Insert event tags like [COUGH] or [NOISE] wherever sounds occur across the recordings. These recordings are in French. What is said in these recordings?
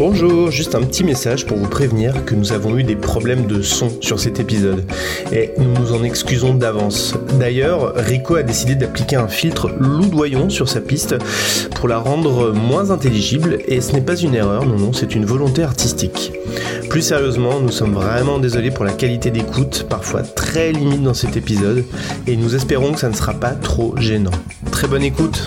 Bonjour, juste un petit message pour vous prévenir que nous avons eu des problèmes de son sur cet épisode et nous nous en excusons d'avance. D'ailleurs, Rico a décidé d'appliquer un filtre loudoyant sur sa piste pour la rendre moins intelligible et ce n'est pas une erreur, non non, c'est une volonté artistique. Plus sérieusement, nous sommes vraiment désolés pour la qualité d'écoute, parfois très limite dans cet épisode et nous espérons que ça ne sera pas trop gênant. Très bonne écoute.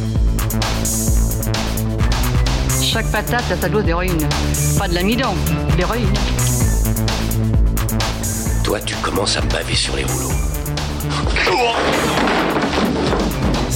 Chaque patate a sa dose d'héroïne. Pas de l'amidon, de l'héroïne. Toi, tu commences à me baver sur les rouleaux.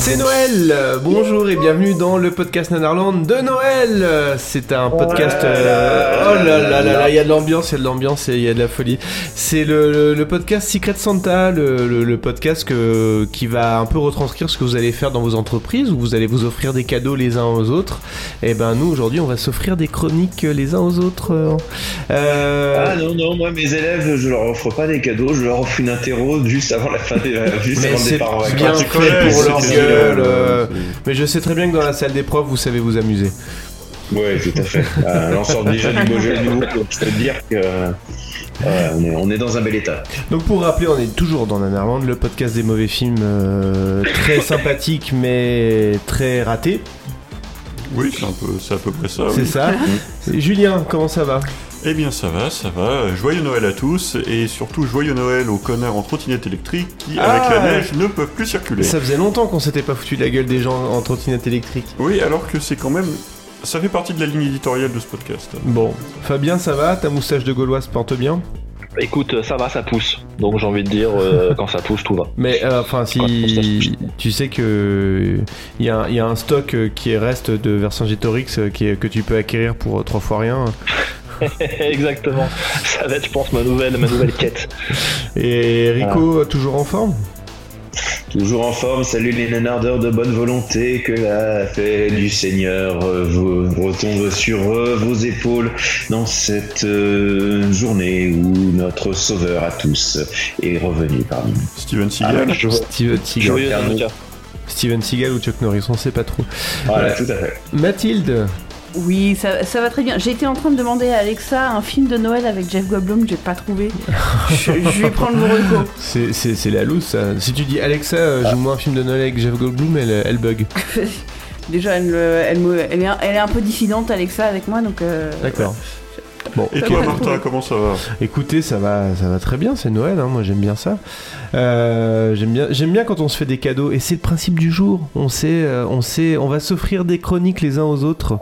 C'est Noël Bonjour et bienvenue dans le podcast Nanarland de Noël C'est un podcast... euh, Oh là là là là, il y a de l'ambiance, il y a de l'ambiance et il y a de la folie. C'est le, le- le podcast Secret Santa, le, le- le podcast que, qui va un peu retranscrire ce que vous allez faire dans vos entreprises, où vous allez vous offrir des cadeaux les uns aux autres. Et ben nous, aujourd'hui, on va s'offrir des chroniques les uns aux autres. Euh, Ah non, non, moi mes élèves, je leur offre pas des cadeaux, je leur offre une interro juste avant la fin des juste Mais avant le départ en vacances. bien Tu fait pour leur c'est- gueule. euh, Mais je sais très bien que dans la salle des profs, vous savez vous amuser. Ouais, tout à fait. Euh, là, on sort déjà du beau jeu nous, donc je peux te dire que euh, on, est, on est dans un bel état. Donc pour rappeler, on est toujours dans Nanarland, le podcast des mauvais films euh, très [LAUGHS] sympathique mais très raté. Oui, c'est un peu, c'est à peu près ça. C'est oui. ça. Julien, comment ça va? Eh bien, ça va, ça va. Joyeux Noël à tous et surtout joyeux Noël aux connards en trottinette électrique qui, avec Ah. la neige, ne peuvent plus circuler. Ça faisait longtemps qu'on s'était pas foutu de la gueule des gens en trottinette électrique. Oui, alors que c'est quand même, ça fait partie de la ligne éditoriale de ce podcast. Bon, Fabien, ça va? Ta moustache de Gauloise porte bien? Écoute, ça va, ça pousse. Donc j'ai envie de dire, euh, [LAUGHS] quand ça pousse, tout va. Mais euh, enfin, si tu sais que il y, a un- il y a un stock euh, qui est reste de Vercingétorix euh, qui est, que tu peux acquérir pour euh, trois fois rien. [LAUGHS] Exactement. Ça va être, je pense, ma nouvelle, ma nouvelle quête. Et Rico, toujours en forme? Toujours en forme, salut les nanardeurs de bonne volonté, que la paix du Seigneur euh, vous retombe sur euh, vos épaules dans cette euh, journée où notre Sauveur à tous est revenu parmi nous. Steven Seagal. Je- Steven Seagal. Steven Seagal ou Chuck Norris, on sait pas trop. Voilà, tout à fait. Mathilde, Oui, ça, ça va très bien. J'ai été en train de demander à Alexa un film de Noël avec Jeff Goldblum que j'ai pas trouvé. [LAUGHS] je, je vais prendre vos recos. c'est, la loose ça. Si tu dis Alexa, euh, joue-moi un film de Noël avec Jeff Goldblum, elle, elle bug. [LAUGHS] Déjà, elle, me- elle, me- elle, est, un- elle est un peu dissidente, Alexa, avec moi, donc. euh, D'accord. Bon, Et toi, Martin, comment ça va? Écoutez, ça va, ça va très bien, c'est Noël, hein, moi j'aime bien ça. Euh, j'aime bien, j'aime bien quand on se fait des cadeaux, et c'est le principe du jour. On sait, euh, on sait, on va s'offrir des chroniques les uns aux autres.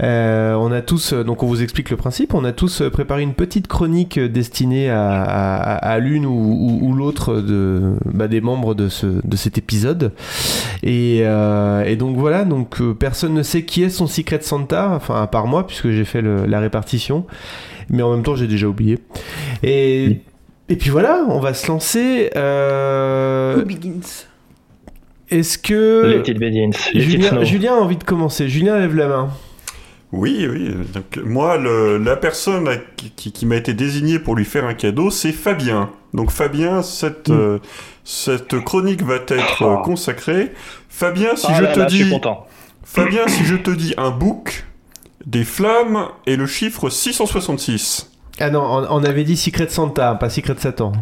Euh, on a tous, euh, donc on vous explique le principe, on a tous euh, préparé une petite chronique destinée à, à- à- à l'une ou, ou- ou l'autre de, bah, des membres de, ce, de cet épisode. Et, euh, et donc voilà, donc personne ne sait qui est son Secret Santa, enfin à part moi puisque j'ai fait le- la répartition, mais en même temps j'ai déjà oublié. Et, et puis voilà, on va se lancer. euh, Who begins? Est-ce que Let it begins. Let it Julien. Julien a envie de commencer Julien lève la main. Oui, oui. Donc, moi, le- la personne qui, qui- qui m'a été désignée pour lui faire un cadeau, c'est Fabien. Donc, Fabien, cette, Mm. euh, cette chronique va être euh, consacrée. Fabien, si Ah je là te là, je suis dis, content. Fabien, si je te dis un bouc, des flammes et le chiffre 666. Ah non, on, on avait dit Secret Santa, pas Secret Satan.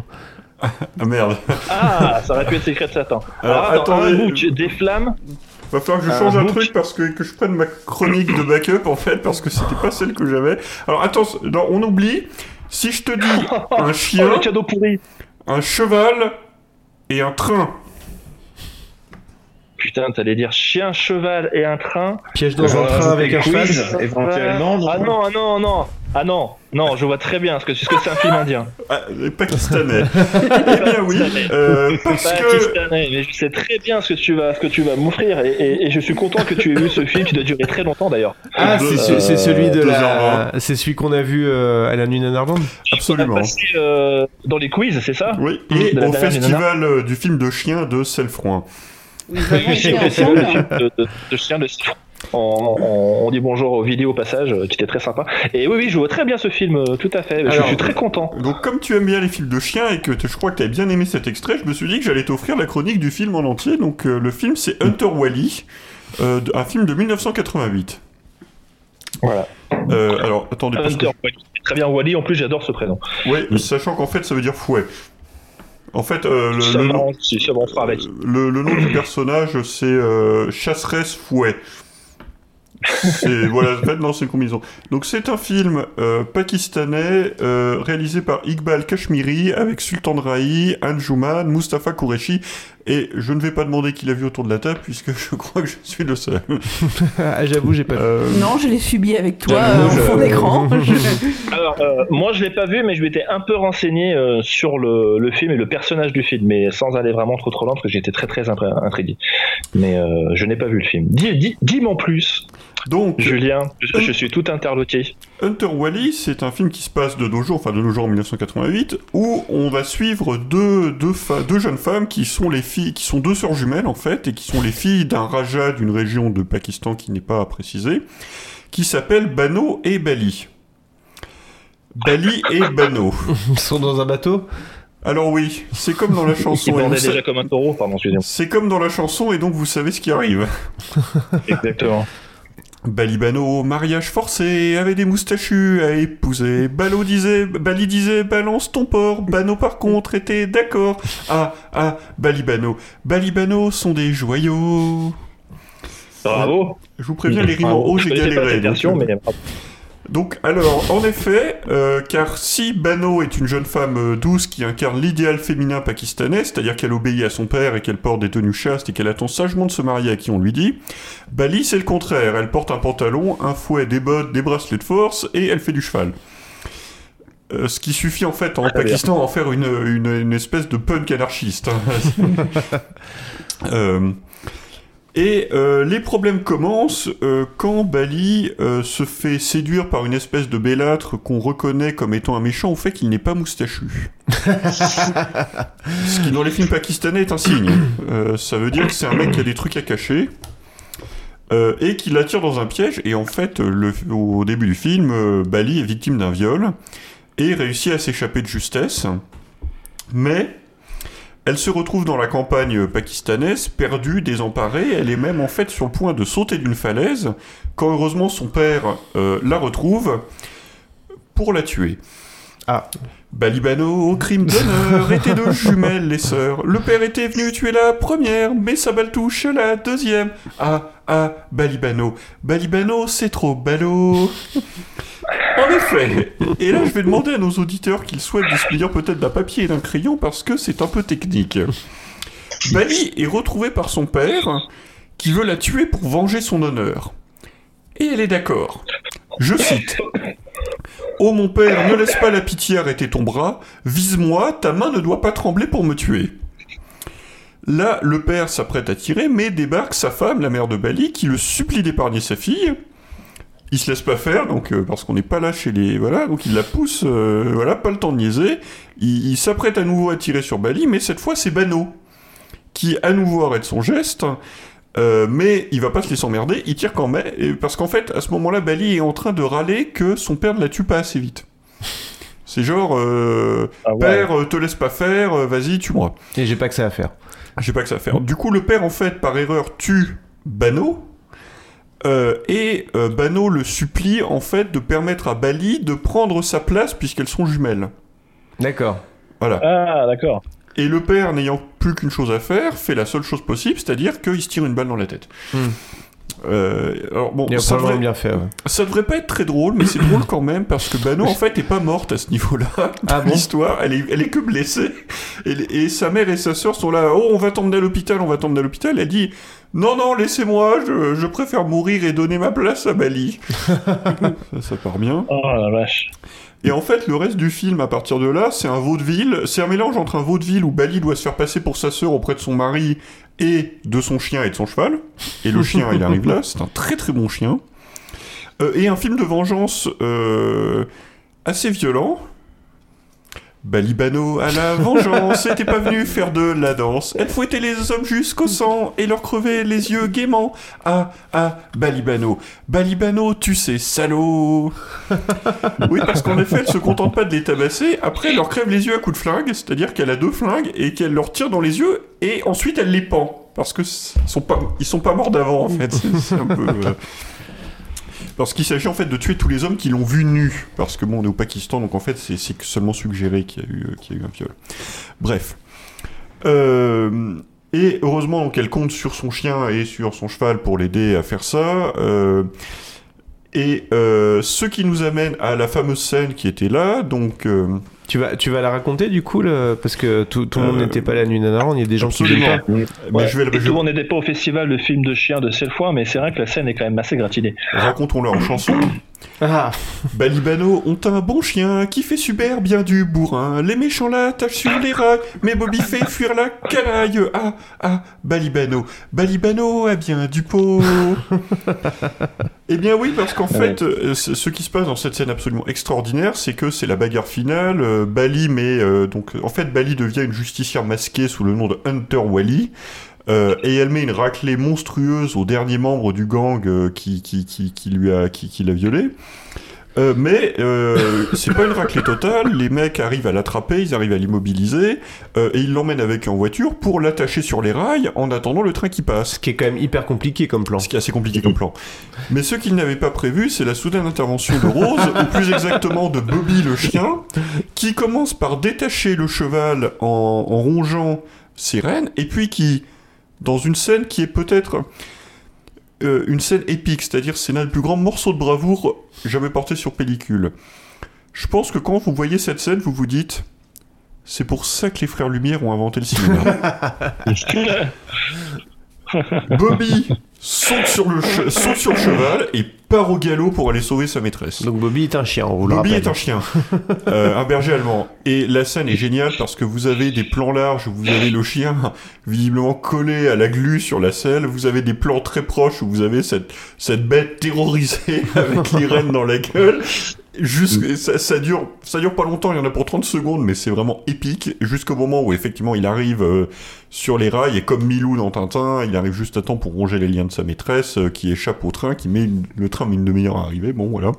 Ah merde. Ah, ça aurait pu être Secret Satan. Alors, Alors, attends, attendez. un book, des flammes. Va falloir que je Un change un truc parce que, que je prenne ma chronique de backup en fait parce que c'était pas celle que j'avais. Alors attends, non, on oublie. Si je te dis [LAUGHS] un Oh, chien, cadeau pourri. un cheval et un train. Putain, t'allais dire chien, cheval et un train. Piège dans un Euh, train avec un cheval. éventuellement. non Ah non, ah non, non. Ah non, non, je vois très bien ce que ce que c'est un film indien. Ah, euh, pakistanais. [LAUGHS] eh bien oui, euh, parce que Pakistanais, mais je sais très bien ce que tu vas, ce que tu vas m'offrir et, et- et je suis content que tu aies vu ce film qui doit durer très longtemps d'ailleurs. Ah, c'est ce- c'est celui de la. C'est celui qu'on a vu euh, à la nuit On a absolument. passé euh, dans les quiz, c'est ça? Oui, et De au festival euh, du film de chien de Selfroin. Oui, été c'est le ensemble. film de, de, de chien de on, on- on dit bonjour aux vidéos au passage, euh, qui était très sympa. Et oui, oui, je vois très bien ce film, euh, tout à fait. je suis très content. Donc comme tu aimes bien les films de chiens et que je crois que tu as bien aimé cet extrait, je me suis dit que j'allais t'offrir la chronique du film en entier. Donc euh, le film c'est Hunter Wally, euh, un film de 1988. Voilà. Euh, alors attendez, que Hunter Wally. Très bien, Wally, en plus j'adore ce prénom. Ouais, sachant qu'en fait, ça veut dire fouet. En fait, euh, le, nom, le- le nom du personnage, c'est euh, Chasseresse Fouet. C'est voilà, non, c'est une combinaison. Donc c'est un film euh, pakistanais euh, réalisé par Iqbal Kashmiri avec Sultan Rai, Anjuman, Mustafa Qureshi et je ne vais pas demander qui l'a vu autour de la table puisque je crois que je suis le seul. Ah, J'avoue, j'ai pas vu. Euh, Non, je l'ai subi avec toi euh, en je- fond d'écran. [LAUGHS] Alors, euh, moi je l'ai pas vu, mais je m'étais un peu renseigné euh, sur le, le film et le personnage du film, mais sans aller vraiment trop trop loin, parce que j'étais très très intrigué. Mais euh, je n'ai pas vu le film. Dis, dis, dis-moi en plus, donc Julien, je, je suis tout interloqué. Hunter Wally, c'est un film qui se passe de nos jours, enfin de nos jours en 1988, où on va suivre deux, deux, jeunes femmes qui sont les filles, qui sont deux sœurs jumelles en fait, et qui sont les filles d'un raja d'une région de Pakistan qui n'est pas à préciser, qui s'appellent Bano et Bali. Bali et Bano. [LAUGHS] Ils sont dans un bateau? Alors oui, c'est comme dans la Il chanson. sa- déjà comme un taureau, pardon, excusez-moi. C'est comme dans la chanson, et donc vous savez ce qui arrive. Exactement. Balibano, mariage forcé, avait des moustachus à épouser. Balo disait, Bali disait, balance ton porc. Bano par contre était d'accord. Ah, ah, Balibano. Balibano sont des joyaux. Bravo. Je vous préviens, les rimes en haut, j'ai pas galéré. cette version, donc, mais bravo. Donc, alors, en effet, euh, car si Bano est une jeune femme euh, douce qui incarne l'idéal féminin pakistanais, c'est-à-dire qu'elle obéit à son père et qu'elle porte des tenues chastes et qu'elle attend sagement de se marier à qui on lui dit, Bali c'est le contraire, elle porte un pantalon, un fouet, des bottes, des bracelets de force et elle fait du cheval. Euh, ce qui suffit en fait en bien. Pakistan à en faire une, une, une espèce de punk anarchiste. hein. [LAUGHS] Euh, et euh, les problèmes commencent euh, quand Bali euh, se fait séduire par une espèce de bellâtre qu'on reconnaît comme étant un méchant au fait qu'il n'est pas moustachu. [LAUGHS] Ce qui dans les films pakistanais est un signe. Ça veut dire que c'est un mec qui a des trucs à cacher. et qui l'attire dans un piège. Et en fait, le, au début du film, Bali est victime d'un viol et réussit à s'échapper de justesse. Mais elle se retrouve dans la campagne pakistanaise, perdue, désemparée. Elle est même en fait sur le point de sauter d'une falaise, quand heureusement son père euh, la retrouve pour la tuer. Ah. Balibano, au crime d'honneur, étaient deux jumelles, les sœurs. Le père était venu tuer la première, mais sa balle touche la deuxième. Ah, ah, Balibano. Balibano, c'est trop ballot. En effet, et là je vais demander à nos auditeurs qu'ils souhaitent disposer peut-être d'un papier et d'un crayon parce que c'est un peu technique. Bali est retrouvée par son père qui veut la tuer pour venger son honneur. Et elle est d'accord. Je cite. Oh mon père, ne laisse pas la pitié arrêter ton bras, vise-moi, ta main ne doit pas trembler pour me tuer. Là, le père s'apprête à tirer, mais débarque sa femme, la mère de Bali, qui le supplie d'épargner sa fille. Il se laisse pas faire, donc euh, parce qu'on n'est pas là chez les voilà, donc il la pousse, euh, voilà, pas le temps de niaiser. Il, il s'apprête à nouveau à tirer sur Bali, mais cette fois c'est Bano qui à nouveau arrête son geste. euh, mais il va pas se laisser emmerder, il tire quand même, et- parce qu'en fait, à ce moment-là, Bali est en train de râler que son père ne la tue pas assez vite. C'est genre, euh, Ah ouais. père, euh, te laisse pas faire, euh, vas-y, tue-moi. Et j'ai pas que ça à faire. J'ai pas que ça à faire. Du coup, le père, en fait, par erreur, tue Bano. Euh, et euh, Bano le supplie, en fait, de permettre à Bali de prendre sa place puisqu'elles sont jumelles. D'accord. Voilà. Ah, d'accord. Et le père, n'ayant plus qu'une chose à faire, fait la seule chose possible, c'est-à-dire qu'il se tire une balle dans la tête. Hmm. Euh, alors bon, Il a ça devrait, bien fait. ouais. ça devrait pas être très drôle, mais c'est drôle quand même parce que Bano en fait est pas morte à ce niveau-là [LAUGHS] de Ah bon l'histoire. Elle est, elle est que blessée et, et sa mère et sa sœur sont là. Oh, on va t'emmener à l'hôpital, on va t'emmener à l'hôpital. Elle dit Non, non, laissez-moi, je, je préfère mourir et donner ma place à Bali. [LAUGHS] ça, ça part bien. Oh la vache. Et en fait, le reste du film, à partir de là, c'est un vaudeville. C'est un mélange entre un vaudeville où Bali doit se faire passer pour sa sœur auprès de son mari et de son chien et de son cheval. Et le chien, il arrive là. C'est un très très bon chien. Euh, et un film de vengeance euh, assez violent. Balibano à la vengeance [LAUGHS] était pas venu faire de la danse. Elle fouettait les hommes jusqu'au sang et leur crevait les yeux gaiement. Ah, ah, Balibano. Balibano, tu sais, salaud. [LAUGHS] Oui, parce qu'en effet, elle se contente pas de les tabasser. Après, elle leur crève les yeux à coups de flingue, c'est-à-dire qu'elle a deux flingues et qu'elle leur tire dans les yeux et ensuite elle les pend. Parce que sont pas, ils sont pas morts d'avant en fait. C'est- [LAUGHS] C'est un peu. euh, Parce qu'il s'agit en fait de tuer tous les hommes qui l'ont vu nu. Parce que bon, on est au Pakistan, donc en fait, c'est seulement suggéré qu'il y, a eu, euh, y a eu un viol. Bref. Euh, et heureusement, donc, elle compte sur son chien et sur son cheval pour l'aider à faire ça. Euh, et euh, ce qui nous amène à la fameuse scène qui était là, donc... Tu vas, tu vas la raconter du coup, le- parce que tout, tout le monde Euh, n'était pas là la nuit Nanaran, il y a des gens qui l'ont pas. Mais Ouais, je vais, je- tout le monde n'était pas au festival de film de chien de Selfoin, mais c'est vrai que la scène est quand même assez gratinée. Racontons-le en chanson. Ah, Balibano ont un bon chien qui fait super bien du bourrin. Les méchants là tâchent sur les rails, mais Bobby fait fuir la canaille. Ah, ah, Balibano. Balibano a bien du pot. [LAUGHS] eh bien oui, parce qu'en fait, euh, ce qui se passe dans cette scène absolument extraordinaire, c'est que c'est la bagarre finale. euh, Bali met euh, donc, en fait, Bali devient une justicière masquée sous le nom de Hunter Wally. Euh, et elle met une raclée monstrueuse au dernier membre du gang euh, qui, qui, qui, qui lui a qui, qui l'a violé. Euh, mais euh, c'est pas une raclée totale. Les mecs arrivent à l'attraper, ils arrivent à l'immobiliser euh, et ils l'emmènent avec eux en voiture pour l'attacher sur les rails en attendant le train qui passe. ce qui est quand même hyper compliqué comme plan. Ce qui est assez compliqué comme plan. Mais ce qu'ils n'avaient pas prévu, c'est la soudaine intervention de Rose, ou plus exactement de Bobby le chien, qui commence par détacher le cheval en, en rongeant ses rênes, et puis qui, dans une scène qui est peut-être euh, une scène épique, c'est-à-dire c'est l'un des plus grands morceaux de bravoure jamais porté sur pellicule. Je pense que quand vous voyez cette scène, vous vous dites, c'est pour ça que les frères Lumière ont inventé le cinéma. [LAUGHS] [LAUGHS] Bobby saute sur, le saute sur le cheval et part au galop pour aller sauver sa maîtresse. Donc Bobby est un chien, on vous le Bobby rappelle. est un chien, [LAUGHS] euh, un berger allemand. Et la scène est géniale parce que vous avez des plans larges où vous avez le chien [LAUGHS] visiblement collé à la glu sur la selle. Vous avez des plans très proches où vous avez cette, cette bête terrorisée [LAUGHS] avec les rênes dans la gueule. Jusque, ça, ça dure, ça dure pas longtemps, il y en a pour 30 secondes, mais c'est vraiment épique. Jusqu'au moment où effectivement il arrive euh, sur les rails et comme Milou dans Tintin, il arrive juste à temps pour ronger les liens de sa maîtresse euh, qui échappe au train, qui met une- le train met une demi-heure à arriver. Bon voilà.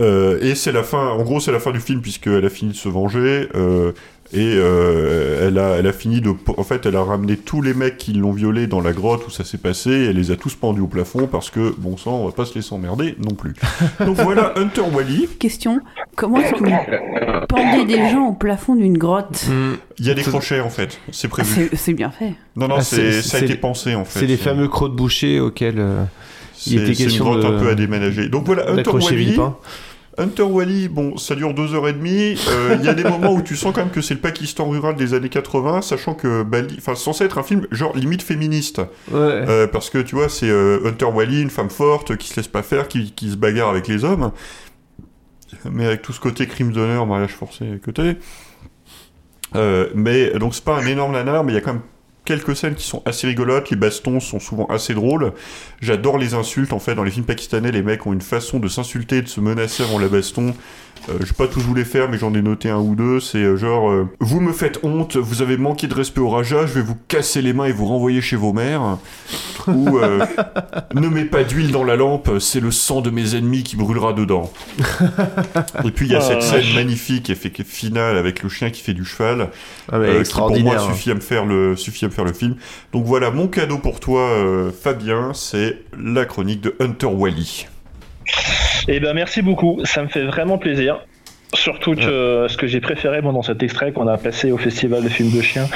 Euh, et c'est la fin, en gros, c'est la fin du film puisqu'elle a fini de se venger euh, et euh, elle a, elle a fini de, en fait, elle a ramené tous les mecs qui l'ont violée dans la grotte où ça s'est passé. Et elle les a tous pendus au plafond parce que bon sang, on va pas se laisser emmerder non plus. [LAUGHS] Donc voilà, Hunter Wally. Question comment est-ce que vous pendez des gens au plafond d'une grotte? Il y a des crochets en fait, c'est Ah, prévu. C'est c'est bien fait. Non non, Ah, c'est, ça a été pensé en fait. C'est les fameux crocs de boucher auxquels euh, il était c'est une question grotte de- un peu à déménager. Donc voilà, Hunter Wally. Villepin. Hunter Wally, bon, ça dure deux heures et demie. Euh, Il y a des moments où tu sens quand même que c'est le Pakistan rural des années 80, sachant que Bali, enfin, c'est censé être un film genre limite féministe, Ouais. Euh, parce que tu vois, c'est euh, Hunter Wally, une femme forte qui se laisse pas faire, qui, qui se bagarre avec les hommes, mais avec tout ce côté crime d'honneur, mariage forcé côté. Euh, mais donc c'est pas un énorme nanar, mais il y a quand même quelques scènes qui sont assez rigolotes, les bastons sont souvent assez drôles. J'adore les insultes, en fait, dans les films pakistanais, les mecs ont une façon de s'insulter, de se menacer avant la baston. Euh, je vais pas tous vous les faire, mais j'en ai noté un ou deux. C'est euh, genre, euh, vous me faites honte, vous avez manqué de respect au Raja, je vais vous casser les mains et vous renvoyer chez vos mères. Ou, euh, ne mets pas d'huile dans la lampe, c'est le sang de mes ennemis qui brûlera dedans. et puis il y a Oh cette scène magnifique, fait- est finale avec le chien qui fait du cheval. Ah, qui pour moi extraordinaire. suffit à me faire le suffit à me faire le film. Donc voilà, mon cadeau pour toi, Fabien, c'est la chronique de Hunter Wally. Eh ben merci beaucoup, ça me fait vraiment plaisir. Surtout que ce que j'ai préféré moi, dans cet extrait qu'on a passé au festival de films de chiens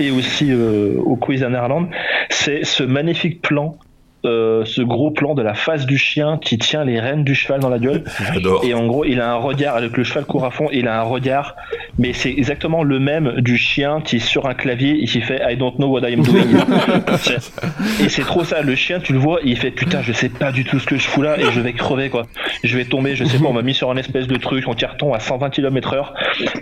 et aussi euh, au quiz en Irlande, c'est ce magnifique plan euh, ce gros plan de la face du chien qui tient les rênes du cheval dans la gueule. [LAUGHS] J'adore. Et en gros, il a un regard, avec le cheval court à fond, il a un regard, mais c'est exactement le même du chien qui est sur un clavier et qui fait I don't know what I am doing. [LAUGHS] et c'est trop ça, le chien, tu le vois, il fait putain, je sais pas du tout ce que je fous là et je vais crever quoi. Je vais tomber, je sais pas, on m'a mis sur un espèce de truc en carton à 120 km/h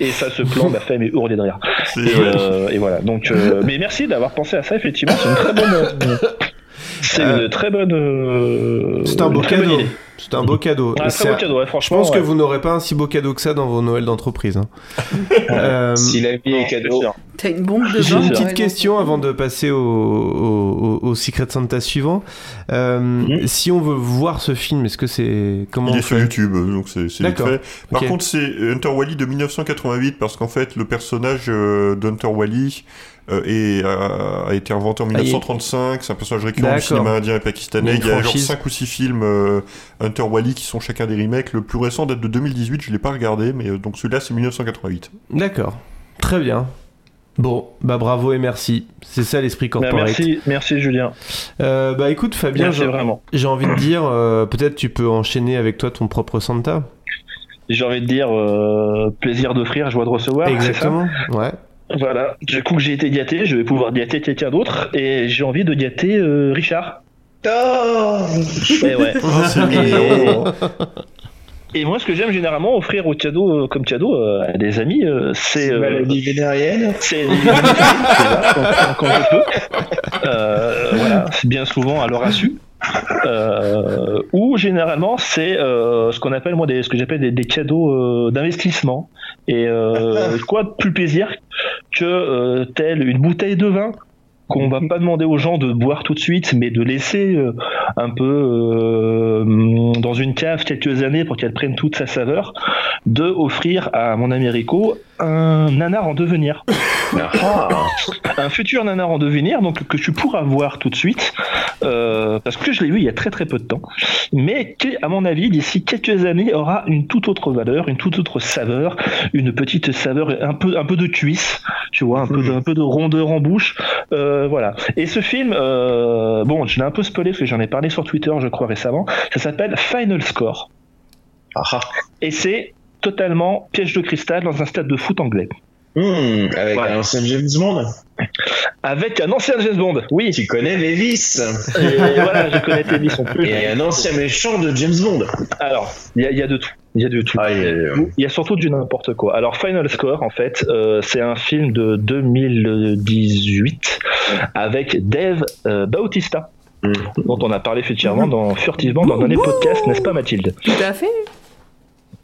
et ça, ce plan m'a fait mais hurler de rire. Et, euh, et voilà, donc, euh, mais merci d'avoir pensé à ça, effectivement, c'est une très bonne. [LAUGHS] euh, c'est une très bonne. euh, C'est un beau cadeau. C'est un beau cadeau. Ouais, Et très c'est- beau cadeau, ouais, Je franchement. pense que vous n'aurez pas un si beau cadeau que ça dans vos Noëls d'entreprise. hein. [LAUGHS] Euh, Si la vie est cadeau. T'as une bombe de J'ai une petite question avant de passer au, au, au- Secret Santa suivant. Euh, Mhm. Si on veut voir ce film, est-ce que c'est comment Il on est sur YouTube, donc c'est vite fait. Par contre, c'est Hunter Wally de 1988, parce qu'en fait, le personnage euh, d'Hunter Wally euh, est, a, a été inventé en Ah, il est- 1935. C'est un personnage récurrent du D'accord. cinéma indien et pakistanais. Il y a Il une y a genre franchise. 5 ou 6 films euh, Hunter Wally qui sont chacun des remakes. Le plus récent date de 2018, je l'ai pas regardé, mais euh, donc celui-là, c'est 1988. D'accord. Très bien. Bon, bah bravo et merci. C'est ça l'esprit Bah, corporate. merci, merci Julien. Euh, bah écoute Fabien, j'ai envie de dire, euh, peut-être tu peux enchaîner avec toi ton propre Santa. J'ai envie de dire euh, plaisir d'offrir, joie de recevoir. c'est Exactement. Ouais. Voilà. Du coup que j'ai été gâté, je vais pouvoir gâter quelqu'un d'autre et j'ai envie de gâter euh, Richard. Et ouais. [LAUGHS] c'est [LAUGHS] mignon. Et moi, ce que j'aime généralement offrir au cadeau, euh, comme cadeau euh, à des amis, euh, c'est euh, Maladie vénérienne. c'est quand, quand je peux. Euh, voilà, c'est bien souvent à l'heure su. Euh, ou généralement c'est euh, ce qu'on appelle moi des ce que j'appelle des, des cadeaux euh, d'investissement et euh, quoi de plus plaisir que euh, telle une bouteille de vin qu'on va pas demander aux gens de boire tout de suite mais de laisser euh, un peu euh, dans une cave quelques années pour qu'elle prenne toute sa saveur de offrir à mon ami Rico un nanar en devenir. [COUGHS] [COUGHS] Un futur nanar en devenir, donc que tu pourras voir tout de suite, euh, parce que je l'ai vu il y a très très peu de temps, mais qui, à mon avis, d'ici quelques années, aura une toute autre valeur, une toute autre saveur, une petite saveur, un peu un peu de cuisse, tu vois, un peu de, un peu de rondeur en bouche, euh, voilà. Et ce film, euh, bon, je l'ai un peu spoilé parce que j'en ai parlé sur Twitter, je crois récemment. Ça s'appelle Final Score, et c'est totalement piège de cristal dans un stade de foot anglais. Hmm, avec Ouais. un ancien James Bond. Avec un ancien James Bond, oui. Tu connais Levis. Et voilà, je connais Teddy son plus. Et un ancien méchant de James Bond. Alors, il y, a- il y a de tout. Il y a de tout. Ah, il y a- Il y a surtout du n'importe quoi. Alors, Final Score, en fait, euh, c'est un film de 2018 avec Dave euh, Bautista, Hmm. dont on a parlé effectivement dans, furtivement dans un des podcasts, n'est-ce pas, Mathilde? Tout à fait.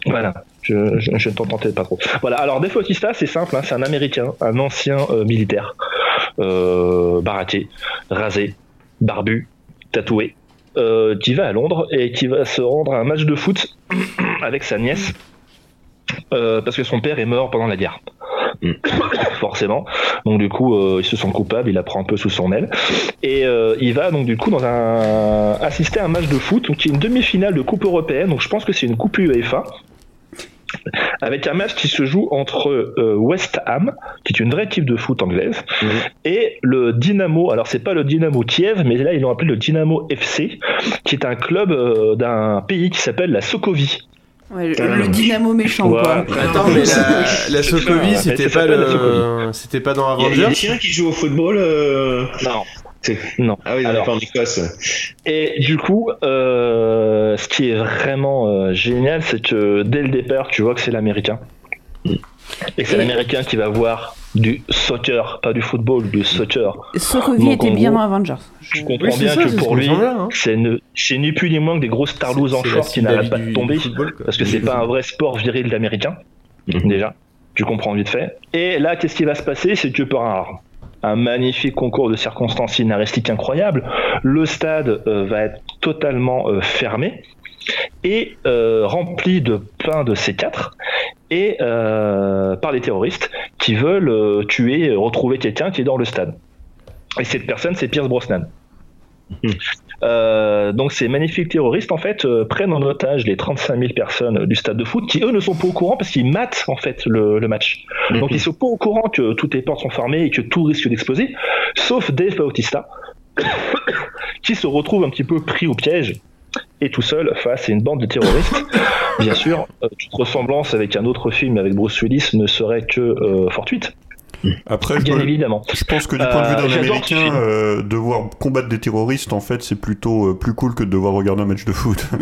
Voilà, je, je, je ne t'entendais pas trop. Voilà, alors Dave c'est simple, hein, c'est un Américain, un ancien euh, militaire, euh, rasé, barbu, tatoué, euh, qui va à Londres et qui va se rendre à un match de foot [CLEARS THROAT] avec sa nièce, euh, parce que son père est mort pendant la guerre. [COUGHS] Forcément. Donc du coup, il se sent coupable, il la prend un peu sous son aile. Et il va donc du coup dans un assister à un match de foot, donc qui est une demi-finale de Coupe européenne. Donc je pense que c'est une Coupe UEFA [LAUGHS] avec un match qui se joue entre euh, West Ham, qui est une vraie équipe de foot anglaise, et le Dynamo. Alors c'est pas le Dynamo Kiev, mais là ils l'ont appelé le Dynamo FC, qui est un club euh, d'un pays qui s'appelle la Sokovie. Ouais, le, le dynamo méchant, quoi. Attends, mais la, la Sokovie, c'était pas le, c'était pas dans Il y a- il y a des Avengers. chiens qui jouent au football. euh, Non. C'est- Non. Ah oui, d'accord, en Écosse. Et du coup, euh, ce qui est vraiment euh, génial, c'est que dès le départ, tu vois que c'est l'américain. Et c'est Et- l'américain qui va voir du soccer, pas du football, du soccer. Sokovie Donc, était en bien dans Avengers. Tu comprends Oui, bien ça, que pour lui, hein. c'est ni plus ni moins que des grosses tarlouses en short qui n'arrêtent pas de tomber. football. Parce que c'est pas un vrai sport viril d'américain, déjà. Tu comprends vite fait. Et là, qu'est-ce qui va se passer? C'est que par un, un magnifique concours de circonstances scénaristiques incroyables, le stade euh, va être totalement euh, fermé et euh, rempli de plein de C4 et par les terroristes qui veulent tuer, retrouver quelqu'un qui est dans le stade. Et cette personne, c'est Pierce Brosnan. Euh, donc ces magnifiques terroristes en fait euh, prennent en otage les 35 000 personnes du stade de foot qui eux ne sont pas au courant parce qu'ils matent en fait le, le match. Donc ils sont pas au courant que toutes les portes sont fermées et que tout risque d'exploser, sauf Dave Bautista [COUGHS] qui se retrouve un petit peu pris au piège et tout seul face à une bande de terroristes. Bien sûr, euh, toute ressemblance avec un autre film avec Bruce Willis ne serait que euh, fortuite. Après, je, Bien dois- évidemment. je pense que du point de vue Euh, d'un ce américain, euh, devoir combattre des terroristes, en fait, c'est plutôt euh, plus cool que de devoir regarder un match de foot. [LAUGHS]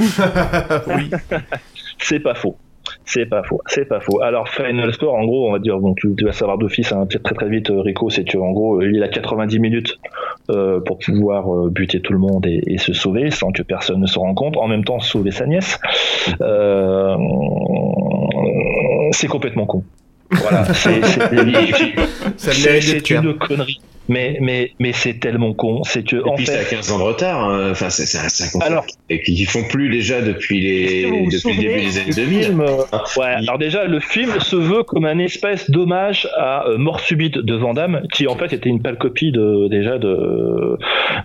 C'est pas faux. C'est pas faux, c'est pas faux. Alors Final Score, en gros, on va dire, donc tu, tu vas savoir d'office hein, très très vite, euh, Rico, c'est que en gros, il a 90 minutes euh, pour pouvoir euh, buter tout le monde et, et se sauver sans que personne ne se rende compte. En même temps, sauver sa nièce. Euh, c'est complètement con. Voilà, c'est une connerie. Mais mais mais c'est tellement con, c'est que Et en puis fait. c'est à 15 ans de retard. hein. Enfin, c'est un, Alors- et qu'ils font plus déjà depuis les vous depuis le début des années du 2000. film, euh, Ah, ouais, alors déjà, le film se veut comme un espèce d'hommage à euh, Mort subite de Van Damme, qui en fait était une pâle copie de, déjà de,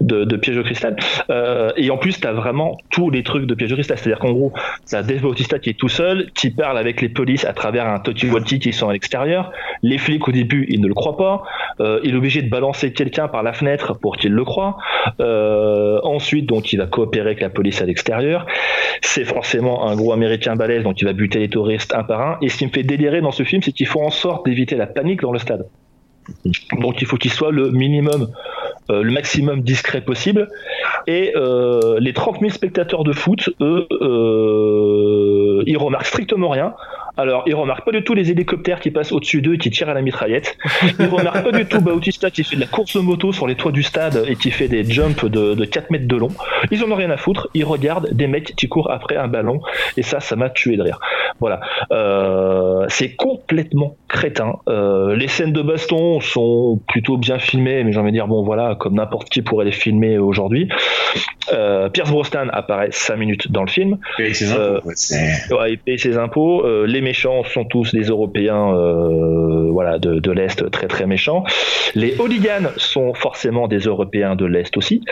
de, de Piège au cristal. Euh, et en plus, t'as vraiment tous les trucs de Piège au cristal. C'est-à-dire qu'en gros, t'as Dave Bautista qui est tout seul, qui parle avec les polices à travers un talkie-walkie qui sont à l'extérieur. Les flics, au début, ils ne le croient pas. Euh, il est obligé de balancer quelqu'un par la fenêtre pour qu'il le croie. Euh, ensuite, donc, il va coopérer avec la police à l'extérieur. C'est forcément un gros américain balèze, donc il va buter les touristes un par un. Et ce qui me fait délirer dans ce film, c'est qu'il faut en sorte d'éviter la panique dans le stade. Donc il faut qu'il soit le minimum, euh, le maximum discret possible. Et euh, les 30 000 spectateurs de foot, eux, euh, ils remarquent strictement rien. Alors, ils remarquent pas du tout les hélicoptères qui passent au-dessus d'eux et qui tirent à la mitraillette. Ils remarquent pas du tout Bautista qui fait de la course de moto sur les toits du stade et qui fait des jumps de, de 4 mètres de long. Ils en ont rien à foutre. Ils regardent des mecs qui courent après un ballon. Et ça, ça m'a tué de rire. Voilà. Euh, c'est complètement crétin. Euh, les scènes de baston sont plutôt bien filmées, mais j'ai envie de dire, bon, voilà, comme n'importe qui pourrait les filmer aujourd'hui. Euh, Pierce Brosnan apparaît 5 minutes dans le film. paye ses impôts, ouais, il paye ses impôts. Les méchants sont tous des Européens, euh, voilà, de, l'est très très méchants. Les hooligans sont forcément des Européens de l'est aussi.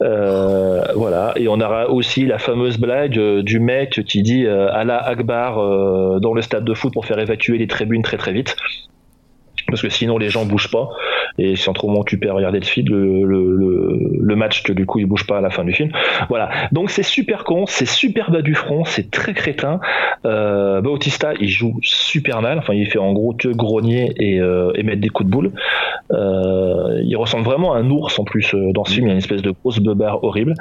Euh, voilà. Et on aura aussi la fameuse blague euh, du mec qui dit Allah Akbar dans le stade de foot pour faire évacuer les tribunes très très vite. Parce que sinon les gens bougent pas et ils sont trop occupés à regarder le film, le, le, le, le match que du coup ils bougent pas à la fin du film. Voilà. Donc c'est super con, c'est super bas du front, c'est très crétin. Euh, Bautista, il joue super mal. Enfin, il fait en gros que grogner et, euh, et mettre des coups de boule. Euh, il ressemble vraiment à un ours en plus euh, dans ce film. Il y a une espèce de grosse beubare horrible.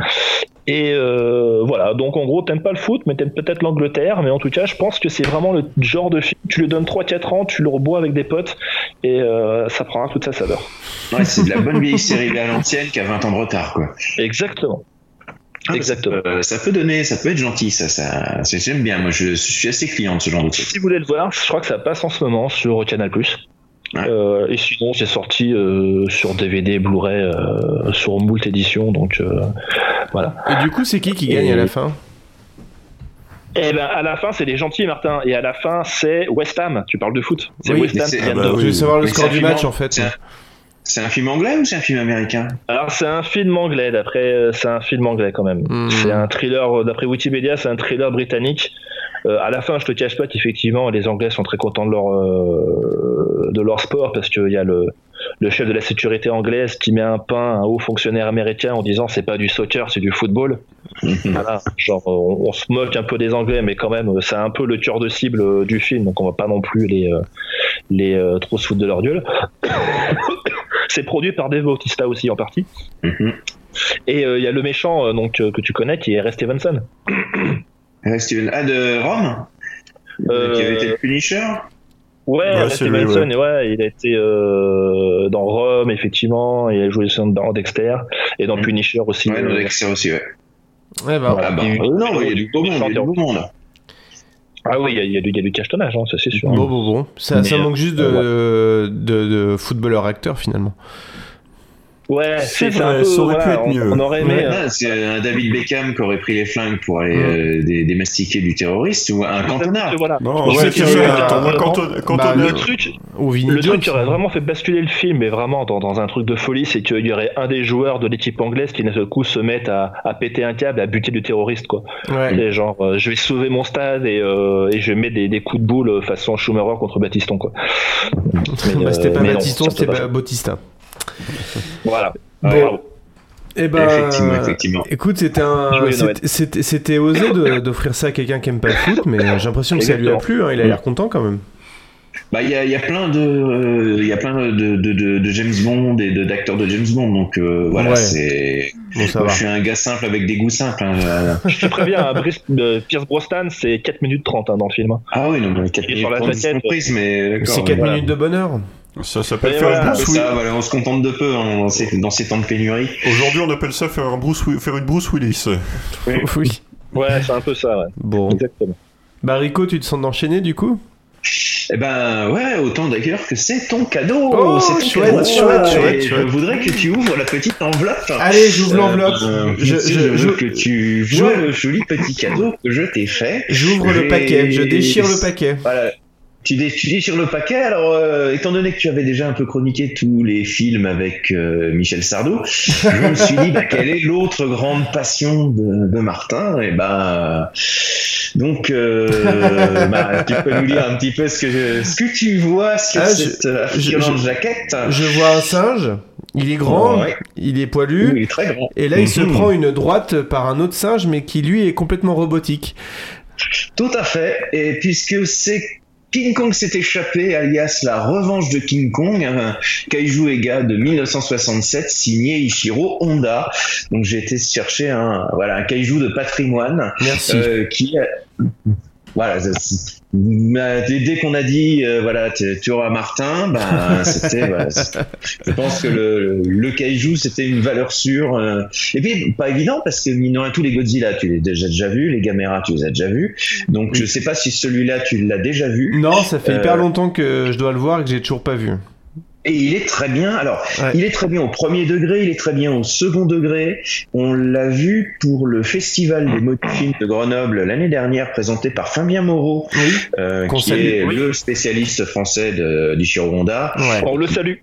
Et euh, voilà. Donc en gros, t'aimes pas le foot, mais t'aimes peut-être l'Angleterre. Mais en tout cas, je pense que c'est vraiment le genre de film. Tu lui donnes 3-4 ans, tu le rebois avec des potes et euh, ça prendra toute sa saveur. Ouais, c'est de la bonne vieille série à l'ancienne qui a 20 ans de retard, quoi. Exactement. Exactement. Ça peut, ça peut donner, ça peut être gentil, ça, ça, j'aime bien. Moi, je, suis assez client de ce genre de truc. Si vous voulez le voir, je crois que ça passe en ce moment sur Canal+. Euh, et sinon, c'est sorti euh, sur DVD, Blu-ray, euh, sur moult éditions, donc euh, voilà. Et du coup, c'est qui qui gagne Et- à la fin? Et ben à la fin, c'est les gentils, Martin. Et à la fin, c'est West Ham. Tu parles de foot. C'est Oui, West Ham c'est- qui ah bah oui. Je veux savoir le Mais score du film match, en fait. C'est un, c'est un film anglais ou c'est un film américain? Alors c'est un film anglais d'après euh, c'est un film anglais quand même. Hmm. C'est un thriller euh, d'après Wikipédia, c'est un thriller britannique. Euh, à la fin, je te cache pas qu'effectivement les Anglais sont très contents de leur euh, de leur sport parce qu'il y a le le chef de la sécurité anglaise qui met un pain à un haut fonctionnaire américain en disant c'est pas du soccer, c'est du football. Voilà, genre on, on se moque un peu des Anglais, mais quand même c'est un peu le cœur de cible euh, du film, donc on va pas non plus les euh, les euh, trop se foutre de leur gueule. [COUGHS] c'est produit par Dave Bautista aussi en partie. Et euh, il y a le méchant euh, donc euh, que tu connais qui est Ray Stevenson. [COUGHS] Euh, Steven A de Rome? Euh, Qui avait été le Punisher? Ouais, Ouais, Ray lui, Stevenson, ouais. et ouais, il a été euh, dans Rome effectivement, il a joué aussi dans Dexter et dans Punisher aussi. Ouais, dans Dexter aussi, ouais. Ouais, bah, Ah bah, il- euh, non, il y a du beau monde, il y a du beau monde. Ah oui, il y a- il y, a du- du cachetonnage, hein, ça c'est sûr. Bon, bon, bon. Ça, ça euh, manque juste de, de, de footballeur-acteur finalement. Ouais, C'est peu, ça aurait pu être on- mieux. On, aurait aimé. Ouais, euh, non, c'est un David Beckham qui aurait pris les flingues pour aller euh, dé- démastiquer du terroriste ou un Cantona. Voilà. Non, ouais, c'est Bah, le truc, Le truc qui aurait vraiment fait basculer le film, mais vraiment dans, dans un truc de folie, c'est qu'il y aurait un des joueurs de l'équipe anglaise qui d'un seul coup se mette à, à péter un câble, à buter du terroriste, quoi. Ouais. Genre, euh, je vais sauver mon stade et, euh, et je vais mettre des, des coups de boule euh, façon Schumacher contre Batiston, quoi. [LAUGHS] Bah, c'était euh, pas Batiston, ça c'était. Bautista. Voilà. Bon. Bravo. Eh ben, Effectivement, effectivement. Écoute, c'était un, osé d'offrir ça à quelqu'un qui aime pas le foot, mais j'ai l'impression que ça lui a plu. hein, il a l'air content quand même. Bah, il y a, il y a plein de, euh, il y a plein de, de, de, de James Bond et de- d'acteurs de, James Bond, donc euh, voilà, Ouais. c'est. Bon, ça Moi, va. je suis un gars simple avec des goûts simples. hein, euh. Je te préviens, hein, Brice- euh, Pierce Brosnan, c'est 4 minutes 30 hein, dans le film. hein. Ah oui, non, mais 4 Il est minutes sur la trente jaquette. comprises, mais d'accord. C'est 4 voilà. minutes de bonheur. Ça s'appelle faire voilà, une Bruce Willis. voilà, on se contente de peu hein, dans, ces, dans ces temps de pénurie. Aujourd'hui, on appelle ça faire, un Bruce faire une Bruce Willis. [LAUGHS] Oui. Ouais, c'est un peu ça, ouais. Bon. Exactement. Bah Rico, tu te sens d'enchaîner du coup? Eh ben ouais, autant d'ailleurs que c'est ton cadeau. Oh, c'est ton chouette, cadeau. chouette, Et chouette, Je voudrais que tu ouvres la petite enveloppe. Allez, j'ouvre l'enveloppe. Euh, Je- je, je- veux je- que tu je- vois le joli petit cadeau que je t'ai fait. J'ouvre le paquet, je déchire le paquet. Voilà. Tu, tu déchires le paquet. Alors, euh, étant donné que tu avais déjà un peu chroniqué tous les films avec euh, Michel Sardou, je me suis dit, bah, quelle est l'autre grande passion de, de Martin? Et ben, donc, euh, [LAUGHS] bah, tu peux nous lire un petit peu ce que, ce que tu vois sur Ah, je- cette je- je- jaquette. Je vois un singe, il est grand, Ouais. il est Oui, poilu, il est très grand. et là il se Mhm. prend une droite par un autre singe, mais qui lui est complètement robotique. Tout à fait. Et puisque c'est King Kong s'est échappé, alias La Revanche de King Kong, un kaiju Ega de 1967 signé Ichiro Honda. Donc j'ai été chercher un voilà un kaiju de patrimoine Merci. euh, qui voilà bah, dès, qu'on a dit euh, voilà tu auras Martin, ben c'était voilà, je pense que le, le kaiju c'était une valeur sûre euh. et puis pas évident parce que rien, tous les Godzilla tu les as déjà déjà vus, les Gamera tu les as déjà vus, donc je sais pas si celui-là tu l'as déjà vu. Non, ça fait hyper Euh, longtemps que je dois le voir et que j'ai toujours pas vu. Et il est très bien. Alors, Ouais. il est très bien au premier degré, il est très bien au second degré. On l'a vu pour le festival des mots de film de Grenoble l'année dernière, présenté par Fabien Moreau, Oui. euh, qui salue. est Oui. le spécialiste français de, d'Ichiro Honda. Ouais. On le salue.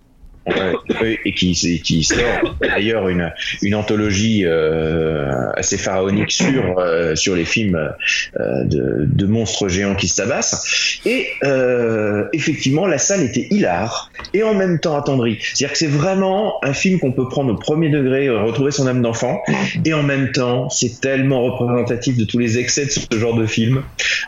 Et qui, sort d'ailleurs une, une anthologie euh, assez pharaonique sur, euh, sur les films euh, de, de monstres géants qui se tabassent. Et effectivement, la salle était hilar et en même temps attendrie. C'est-à-dire que c'est vraiment un film qu'on peut prendre au premier degré, retrouver son âme d'enfant, et en même temps, c'est tellement représentatif de tous les excès de ce genre de film,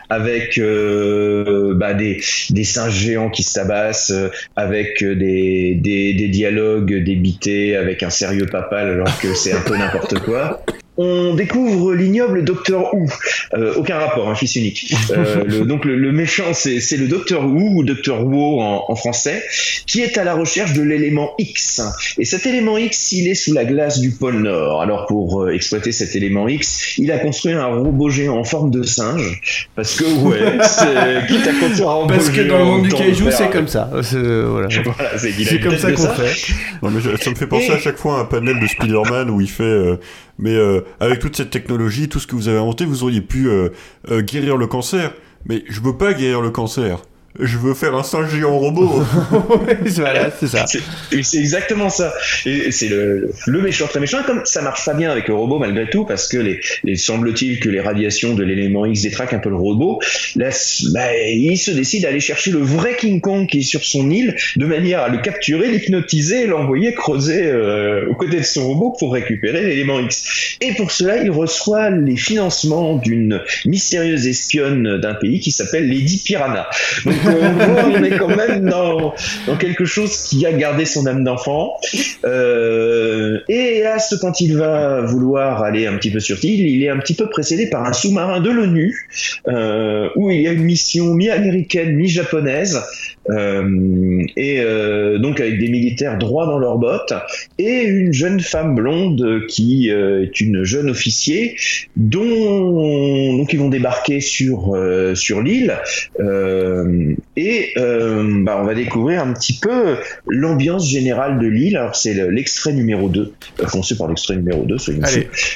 avec bah, des, des singes géants qui se tabassent, euh, avec des, des, dialogues débités, avec un sérieux papal alors que c'est un peu n'importe quoi. [LAUGHS] On découvre l'ignoble Docteur Who. Euh, aucun rapport, un fils unique. Euh, le- [LAUGHS] donc le, le méchant, c'est c'est le Docteur Who ou Docteur Who en, en français, qui est à la recherche de l'élément X. Et cet élément X, il est sous la glace du pôle Nord. Alors pour euh, exploiter cet élément X, il a construit un robot géant en forme de singe, parce que ouais, [LAUGHS] c'est quitte à construire un robot Parce que dans le monde du kaiju, c'est comme ça. C'est voilà. [LAUGHS] Voilà, c'est qu'il a C'est une comme ça qu'on fait. Non, mais je- ça me fait penser Et- à chaque fois à un panel de Spider-Man où il fait euh, Mais euh, avec toute cette technologie, tout ce que vous avez inventé, vous auriez pu euh, euh, guérir le cancer. Mais je veux pas guérir le cancer. Je veux faire un singe géant robot. [LAUGHS] voilà, c'est ça. C'est exactement ça. C'est le, le méchant très méchant. Et Comme ça marche pas bien avec le robot malgré tout, parce que les, les semble-t-il que les radiations de l'élément X détraquent un peu le robot, là, bah, il se décide à aller chercher le vrai King Kong qui est sur son île, de manière à le capturer, l'hypnotiser et l'envoyer creuser euh, aux côtés de son robot pour récupérer l'élément X. Et pour cela, il reçoit les financements d'une mystérieuse espionne d'un pays qui s'appelle Lady Piranha. Donc on voit, on est quand même dans, quelque chose qui a gardé son âme d'enfant. Euh, et hélas, quand il va vouloir aller un petit peu sur île, il est un petit peu précédé par un sous-marin de l'ONU, euh, où il y a une mission mi-américaine, mi-japonaise, euh, et euh, donc avec des militaires droits dans leurs bottes, et une jeune femme blonde qui euh, est une jeune officier, dont donc ils vont débarquer sur euh, sur l'île. Euh, et euh, bah, on va découvrir un petit peu l'ambiance générale de l'île. Alors c'est le- l'extrait numéro 2, euh, foncé par l'extrait numéro 2, soyons.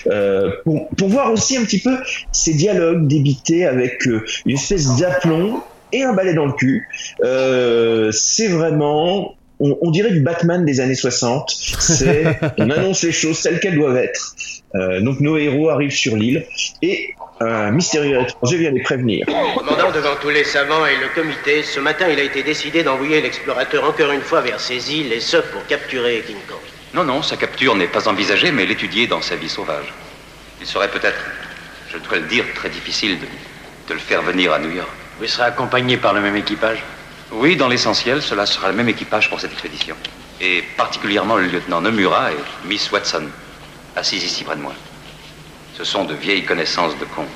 Euh, pour, pour voir aussi un petit peu ces dialogues débités avec euh, une espèce d'aplomb et un balai dans le cul. Euh, c'est vraiment... On, on dirait du Batman des années 60. C'est, [LAUGHS] on annonce les choses telles qu'elles doivent être. Euh, donc nos héros arrivent sur l'île et un mystérieux étranger vient les prévenir. Commandant, devant tous les savants et le comité, ce matin il a été décidé d'envoyer l'explorateur encore une fois vers ces îles, et ce pour capturer King Kong. Non, non, sa capture n'est pas envisagée, mais l'étudier dans sa vie sauvage. Il serait peut-être, je dois le dire, très difficile de, de le faire venir à New York. Vous serez accompagné par le même équipage Oui, dans l'essentiel, cela sera le même équipage pour cette expédition. Et particulièrement le lieutenant Nomura et Miss Watson, assises ici près de moi. Ce sont de vieilles connaissances de Kong.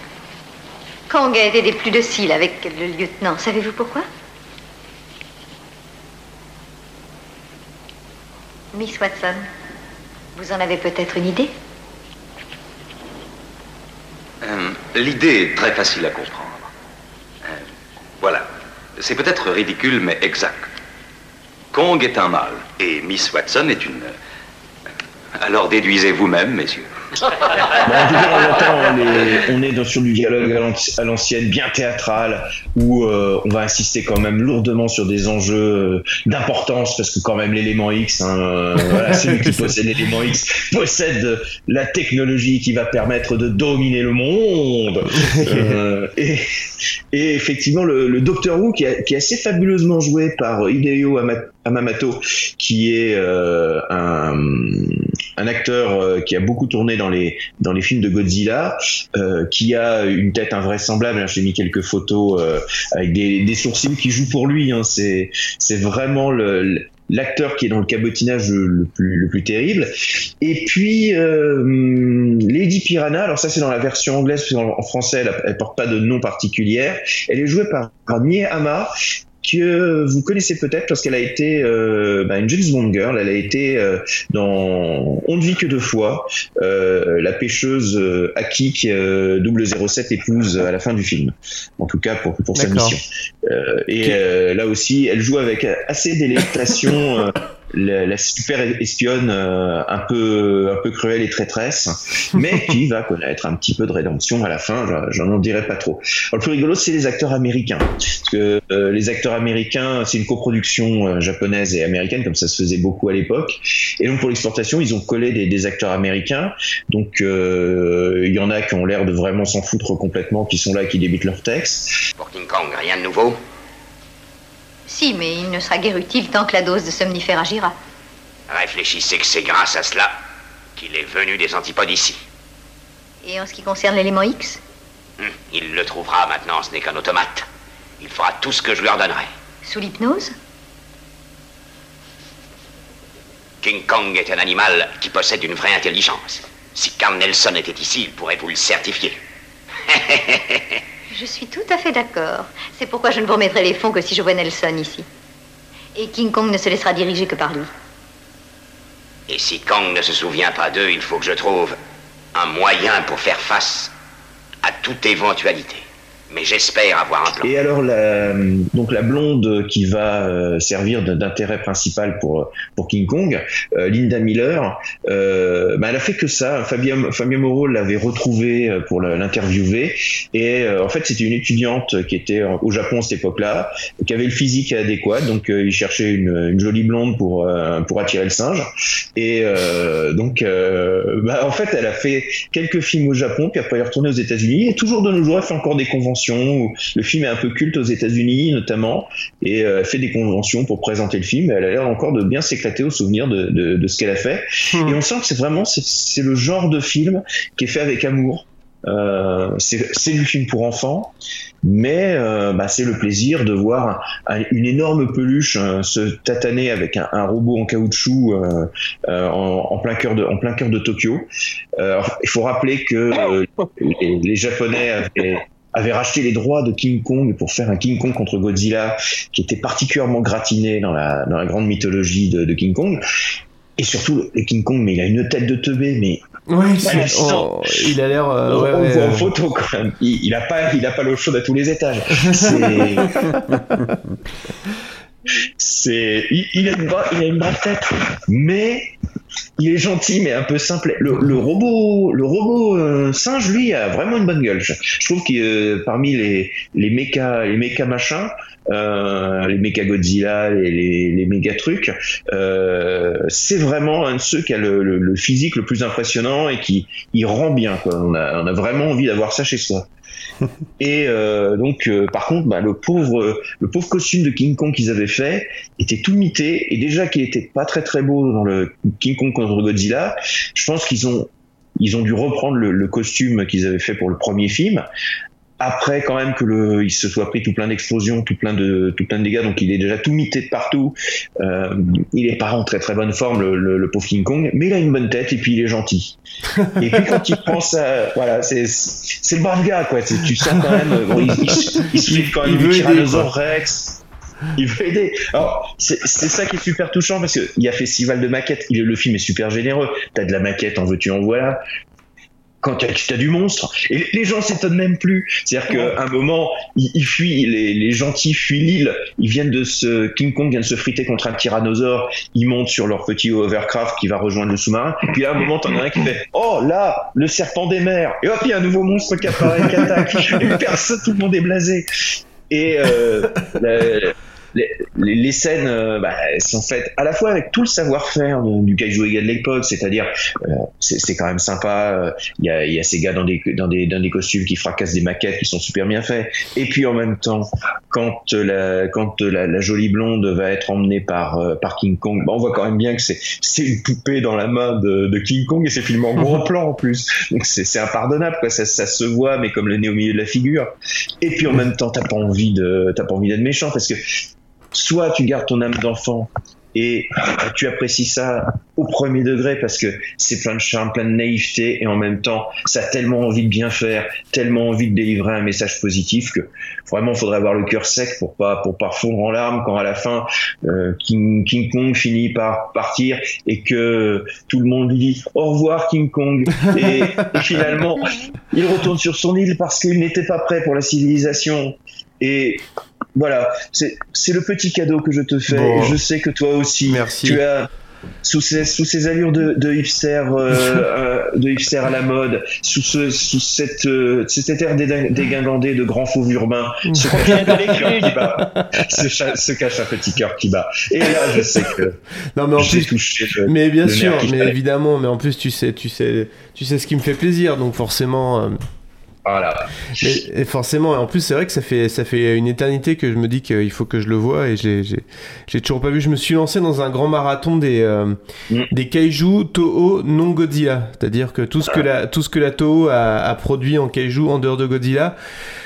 Kong a été des plus dociles avec le lieutenant. Savez-vous pourquoi? Miss Watson, vous en avez peut-être une idée? Euh, L'idée est très facile à comprendre. Voilà. C'est peut-être ridicule, mais exact. Kong est un mâle, et Miss Watson est une... Alors déduisez vous-même, messieurs. Bon, en on, est, on est dans, sur du dialogue à l'anci- à l'ancienne, bien théâtral, où euh, on va insister quand même lourdement sur des enjeux euh, d'importance, parce que quand même l'élément X, hein, euh, voilà, celui qui [LAUGHS] possède l'élément X possède la technologie qui va permettre de dominer le monde. [LAUGHS] Euh, et, et effectivement, le, le Docteur Who, qui, est- qui est assez fabuleusement joué par Hideo Ama- Amamoto, qui est euh, un, un acteur euh, qui a beaucoup tourné dans les dans les films de Godzilla, euh, qui a une tête invraisemblable. J'ai mis quelques photos euh, avec des, sourcils qui jouent pour lui. Hein. C'est c'est vraiment l'acteur qui est dans le cabotinage le, plus le plus terrible. Et puis Lady Piranha. Alors ça c'est dans la version anglaise, parce qu'en en français elle, elle porte pas de nom particulière. Elle est jouée par Mie Hama que vous connaissez peut-être parce qu'elle a été euh, bah, une James Bond girl. Elle a été euh, dans On ne vit que deux fois, euh, la pêcheuse euh, Aki qui euh, 007 épouse à la fin du film. En tout cas pour, pour sa mission. Euh, et euh, là aussi, elle joue avec assez délectation. La, la super espionne euh, un peu un peu cruelle et traîtresse mais [LAUGHS] qui va connaître un petit peu de rédemption à la fin j'en- j'en en dirai pas trop. Alors, le plus rigolo c'est les acteurs américains. Parce que euh, les acteurs américains c'est une coproduction euh, japonaise et américaine comme ça se faisait beaucoup à l'époque. Et donc pour l'exportation ils ont collé des, des acteurs américains. Donc euh, il y en a qui ont l'air de vraiment s'en foutre complètement qui sont là qui débitent leur texte. Pour King Kong, rien de nouveau Si, mais il ne sera guère utile tant que la dose de somnifère agira. Réfléchissez que c'est grâce à cela qu'il est venu des antipodes ici. Et en ce qui concerne l'élément X? Hum, Il le trouvera maintenant, ce n'est qu'un automate. Il fera tout ce que je lui ordonnerai. Sous l'hypnose? King Kong est un animal qui possède une vraie intelligence. Si Carl Nelson était ici, il pourrait vous le certifier. [LAUGHS] Je suis tout à fait d'accord. C'est pourquoi je ne vous remettrai les fonds que si je vois Nelson ici. Et King Kong ne se laissera diriger que par lui. Et si Kong ne se souvient pas d'eux, il faut que je trouve un moyen pour faire face à toute éventualité. Mais j'espère avoir un plan. Et alors la, donc la blonde qui va euh, servir d'intérêt principal pour pour King Kong, euh, Linda Miller, euh, bah, elle a fait que ça. Fabien Fabien Moreau l'avait retrouvée euh, pour l'interviewer et en fait c'était une étudiante qui était au Japon à cette époque-là, qui avait le physique adéquat, donc il cherchait une, jolie blonde pour pour attirer le singe et donc bah, en fait elle a fait quelques films au Japon puis après elle est retournée aux États-Unis et toujours de nos jours elle fait encore des conventions le film est un peu culte aux États-Unis notamment et euh, elle fait des conventions pour présenter le film et elle a l'air encore de bien s'éclater au souvenir de, de, de ce qu'elle a fait. Et on sent que c'est vraiment c'est- le genre de film qui est fait avec amour. Euh, c'est du film pour enfants mais euh, bah, c'est le plaisir de voir un- une énorme peluche euh, se tataner avec un, un robot en caoutchouc en, en plein cœur de en plein cœur de Tokyo. Alors, il faut rappeler que [LAUGHS] les, les Japonais avaient avaient racheté les droits de King Kong pour faire un King Kong contre Godzilla qui était particulièrement gratiné dans la, dans la grande mythologie de, de King Kong. Et surtout, le King Kong, mais il a une tête de teubé, mais c'est- oh, il a l'air. euh, ouais, on ouais, le voit en euh, photo quand même. Il, il a pas, il a pas l'eau chaude à tous les étages. C'est, [LAUGHS] c'est, il, il a une il a une brave tête, mais il est gentil, mais un peu simple. Le, le robot, le robot euh, singe, lui, a vraiment une bonne gueule. Je, trouve que euh, parmi les les méca, les méca machins, euh, les méca Godzilla, les, les, les méga trucs, euh, c'est vraiment un de ceux qui a le, le, le physique le plus impressionnant et qui il rend bien. Quoi. On a, on a vraiment envie d'avoir ça chez soi. [LAUGHS] Et euh, donc, euh, par contre, bah, le pauvre, le pauvre costume de King Kong qu'ils avaient fait était tout mité. Et déjà qu'il était pas très très beau dans le King Kong contre Godzilla, je pense qu'ils ont ils ont dû reprendre le costume qu'ils avaient fait pour le premier film. Après, quand même que le, il se soit pris tout plein d'explosions, tout plein de, tout plein de dégâts, donc il est déjà tout mité de partout. Euh, il est pas en très très bonne forme, le, le, le pauvre King Kong, mais il a une bonne tête et puis il est gentil. [LAUGHS] Et puis quand il prend ça, voilà, c'est c'est le brave gars quoi. Tu sens quand même, bon, il, il, il se fait quand même Il du veut aider, Tyrannosaure quoi. Rex. Il veut aider. Alors, c'est c'est ça qui est super touchant parce qu'il y a festival de maquettes. Le film est super généreux. T'as de la maquette, en veux-tu, en voilà. Quand t'as as du monstre. Et les gens s'étonnent même plus. C'est-à-dire qu'à un moment, ils, fuient, les, les gentils fuient l'île. Ils viennent de se, King Kong vient de se friter contre un tyrannosaure. Ils montent sur leur petit hovercraft qui va rejoindre le sous-marin. Puis à un moment, t'en as un qui fait, oh là, le serpent des mers. Et hop, il y a un nouveau monstre qui apparaît, qui attaque. Et personne, tout le monde est blasé. Et euh, les, les- les scènes euh, bah, sont faites à la fois avec tout le savoir-faire du kaiju Ega de l'époque, c'est-à-dire euh, c'est quand même sympa. euh, Il y, a, il y a ces gars dans des, dans, des, dans des costumes qui fracassent des maquettes qui sont super bien faits. Et puis en même temps, quand la, quand la, la jolie blonde va être emmenée par, euh, par King Kong, bah, on voit quand même bien que c'est une poupée dans la main de, de King Kong et c'est filmé en gros [LAUGHS] plan en plus. Donc c'est c'est impardonnable, quoi. Ça, ça se voit, mais comme le nez au milieu de la figure. Et puis en même temps, t'as pas envie de, t'as pas envie d'être méchant parce que soit tu gardes ton âme d'enfant et tu apprécies ça au premier degré parce que c'est plein de charme, plein de naïveté et en même temps ça a tellement envie de bien faire, tellement envie de délivrer un message positif que vraiment il faudrait avoir le cœur sec pour pas pour pas fondre en larmes quand à la fin euh, King, Kong finit par partir et que tout le monde lui dit au revoir King Kong. Et finalement il retourne sur son île parce qu'il n'était pas prêt pour la civilisation. Et voilà, c'est c'est le petit cadeau que je te fais. Bon. Je sais que toi aussi, Merci. tu as sous ces, sous ces allures de, de hipster, euh, [LAUGHS] euh, de hipster à la mode, sous, ce, sous cette, euh, cet air dégingandé de grand fauve urbain, se [LAUGHS] cache un petit cœur qui bat. Se, cache un petit cœur qui bat. Et là, je sais que Non, mais en plus, touché le- mais bien sûr, mais fallait. évidemment, mais en plus, tu sais, tu sais, tu sais ce qui me fait plaisir, donc forcément. euh, Voilà. mais- et forcément, et en plus, c'est vrai que ça fait, ça fait une éternité que je me dis qu'il faut que je le vois et j'ai, j'ai, j'ai toujours pas vu. Je me suis lancé dans un grand marathon des, euh, Mm. des kaiju Toho non Godzilla, c'est-à-dire que tout ce que la, tout ce que la Toho a, a produit en kaiju en dehors de Godzilla.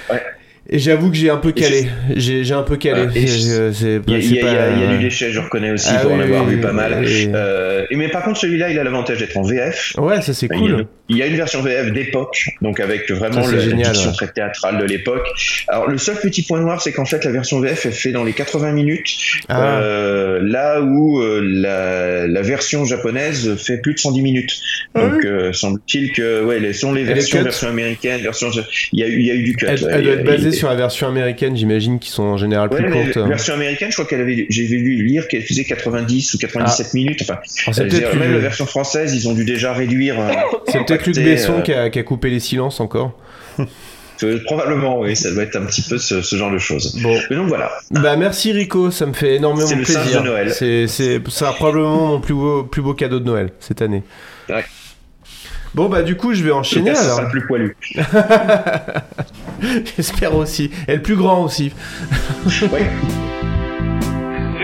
Ouais. Et j'avoue que j'ai un peu calé. J'ai, un peu calé. Il y a, c'est il y a- du déchet, je reconnais aussi, Ah pour en oui, avoir oui, vu pas mal. Euh, mais par contre, celui-là, il a l'avantage d'être en VF. Ouais, ça c'est Il y, a cool. il y a une version VF d'époque, donc avec vraiment Ça, le- la génial, diction ouais. très théâtrale de l'époque. Alors le seul petit point noir, c'est qu'en fait la version VF est fait dans les 80 minutes, Ah. euh, là où euh, la, la version japonaise fait plus de 110 minutes. Donc euh, semble-t-il que ouais, les sont les versions, cut. version américaine, version, il y a eu, il y a eu du cut. Elle, ouais. elle doit être basée sur la version américaine, j'imagine, qui sont en général Ouais, plus courtes. la version américaine, je crois qu'elle avait, j'ai vu lire qu'elle faisait 90 ou 97 minutes. Enfin, Alors, c'est euh, peut-être même lui- la version française, ils ont dû déjà réduire. euh, C'est peut-être Luc Besson euh, qui, a, qui a coupé les silences encore. [LAUGHS] euh, probablement, oui, ça doit être un petit peu ce, ce genre de choses. Bon. Mais donc voilà. Bah merci Rico, ça me fait énormément C'est le plaisir. de Noël. C'est, c'est, ça sera probablement mon plus beau, plus beau cadeau de Noël cette année. Ouais. Bon bah du coup je vais enchaîner cas, alors. sera le plus poilu. [LAUGHS] J'espère aussi. Et le plus grand aussi. [LAUGHS] Ouais.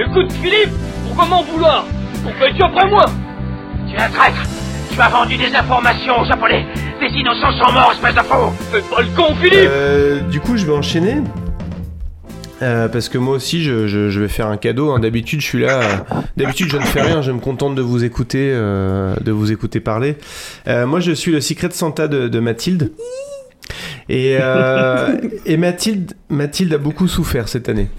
Écoute, Philippe, pourquoi m'en vouloir? Pourquoi es-tu après moi Tu es un traître Tu as vendu des informations aux Japonais Des innocents sont morts, espèce de faux Fais pas le con, Philippe Euh, du coup je vais enchaîner. Euh, parce que moi aussi je, je- je vais faire un cadeau. hein. D'habitude je suis là. euh, D'habitude je ne fais rien. Je me contente de vous écouter, euh, de vous écouter parler. Euh, moi je suis le Secret Santa de, de Mathilde. Et, euh, [LAUGHS] et Mathilde, Mathilde a beaucoup souffert cette année.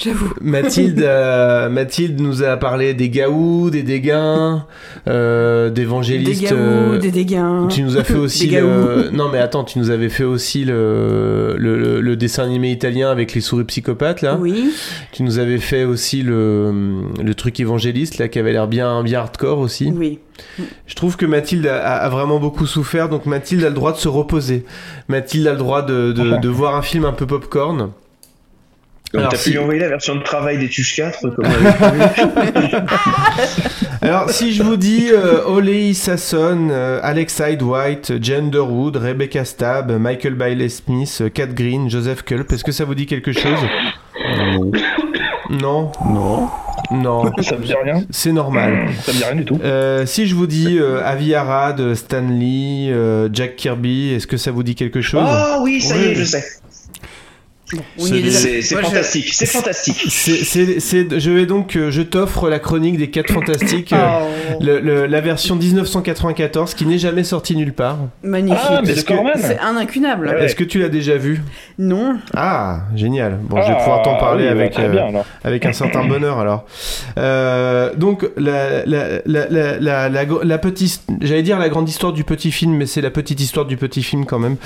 J'avoue. [LAUGHS] Mathilde, euh, Mathilde nous a parlé des gaous, des dégains, euh, Des d'évangélistes. gaous, euh, des dégains. tu nous as fait aussi [LAUGHS] Des le... Non mais attends, tu nous avais fait aussi le, le, le- dessin animé italien avec les souris psychopathes là. Oui. Tu nous avais fait aussi le, le truc évangéliste là qui avait l'air bien, bien hardcore aussi. Oui. Je trouve que Mathilde a, a- a vraiment beaucoup souffert, donc Mathilde a le droit de se reposer. Mathilde a le droit de, de, [LAUGHS] de voir un film un peu popcorn. Donc Alors, t'as si- pu lui envoyer la version de travail des Tuches 4 comme. [LAUGHS] Alors, si je vous dis euh, Ole Sasson, euh, Alex Hyde White, Jen Underwood, Rebecca Stab, Michael Bailey Smith, euh, Kat Green, Joseph Culp, est-ce que ça vous dit quelque chose? Non. Non? Non. Ça me dit rien. C'est normal. [CLEARS THROAT] Ça me dit rien du tout. Euh, si je vous dis euh, Avi Arad, Stan Lee, euh, Jack Kirby, est-ce que ça vous dit quelque chose? Oh oui, ça y est, je sais. on y est déjà. C'est fantastique, c'est fantastique. [LAUGHS] C'est- c'est- c'est- je vais donc, euh, je t'offre la chronique des 4 fantastiques, euh, Oh. le- le- la version 1994 qui n'est jamais sortie nulle part. Magnifique. Ah, mais c'est un incunable. Ouais. Est-ce que tu l'as déjà vu Non. Ah, génial. Bon, je vais Ah, pouvoir t'en parler oui, bah, avec, euh, bien, avec un certain bonheur alors. Euh, donc, la, la, la, la, la, la, la petite, j'allais dire la grande histoire du petit film, mais c'est la petite histoire du petit film quand même.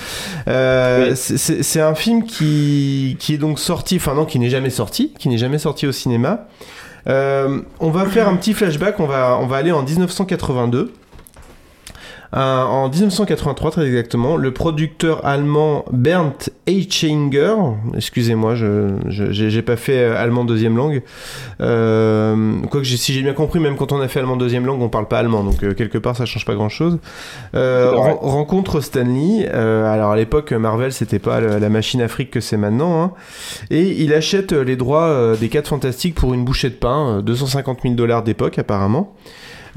Euh, Oui. c'est un film qui, qui est donc sorti, enfin non, qui n'est jamais sorti, qui n'est jamais sorti au cinéma. Euh, on va faire un petit flashback, on va, on va aller en 1982. Euh, en 1983 très exactement, le producteur allemand Bernd Eichinger, excusez-moi, je j'ai pas fait euh, allemand deuxième langue. Euh, Quoique si j'ai bien compris, même quand on a fait allemand deuxième langue, on parle pas allemand, donc euh, quelque part ça change pas grand-chose. Euh, rencontre Stanley. euh, alors à l'époque, Marvel c'était pas la machine Afrique que c'est maintenant, hein. et il achète les droits des 4 Fantastiques pour une bouchée de pain, euh, 250 000 dollars d'époque apparemment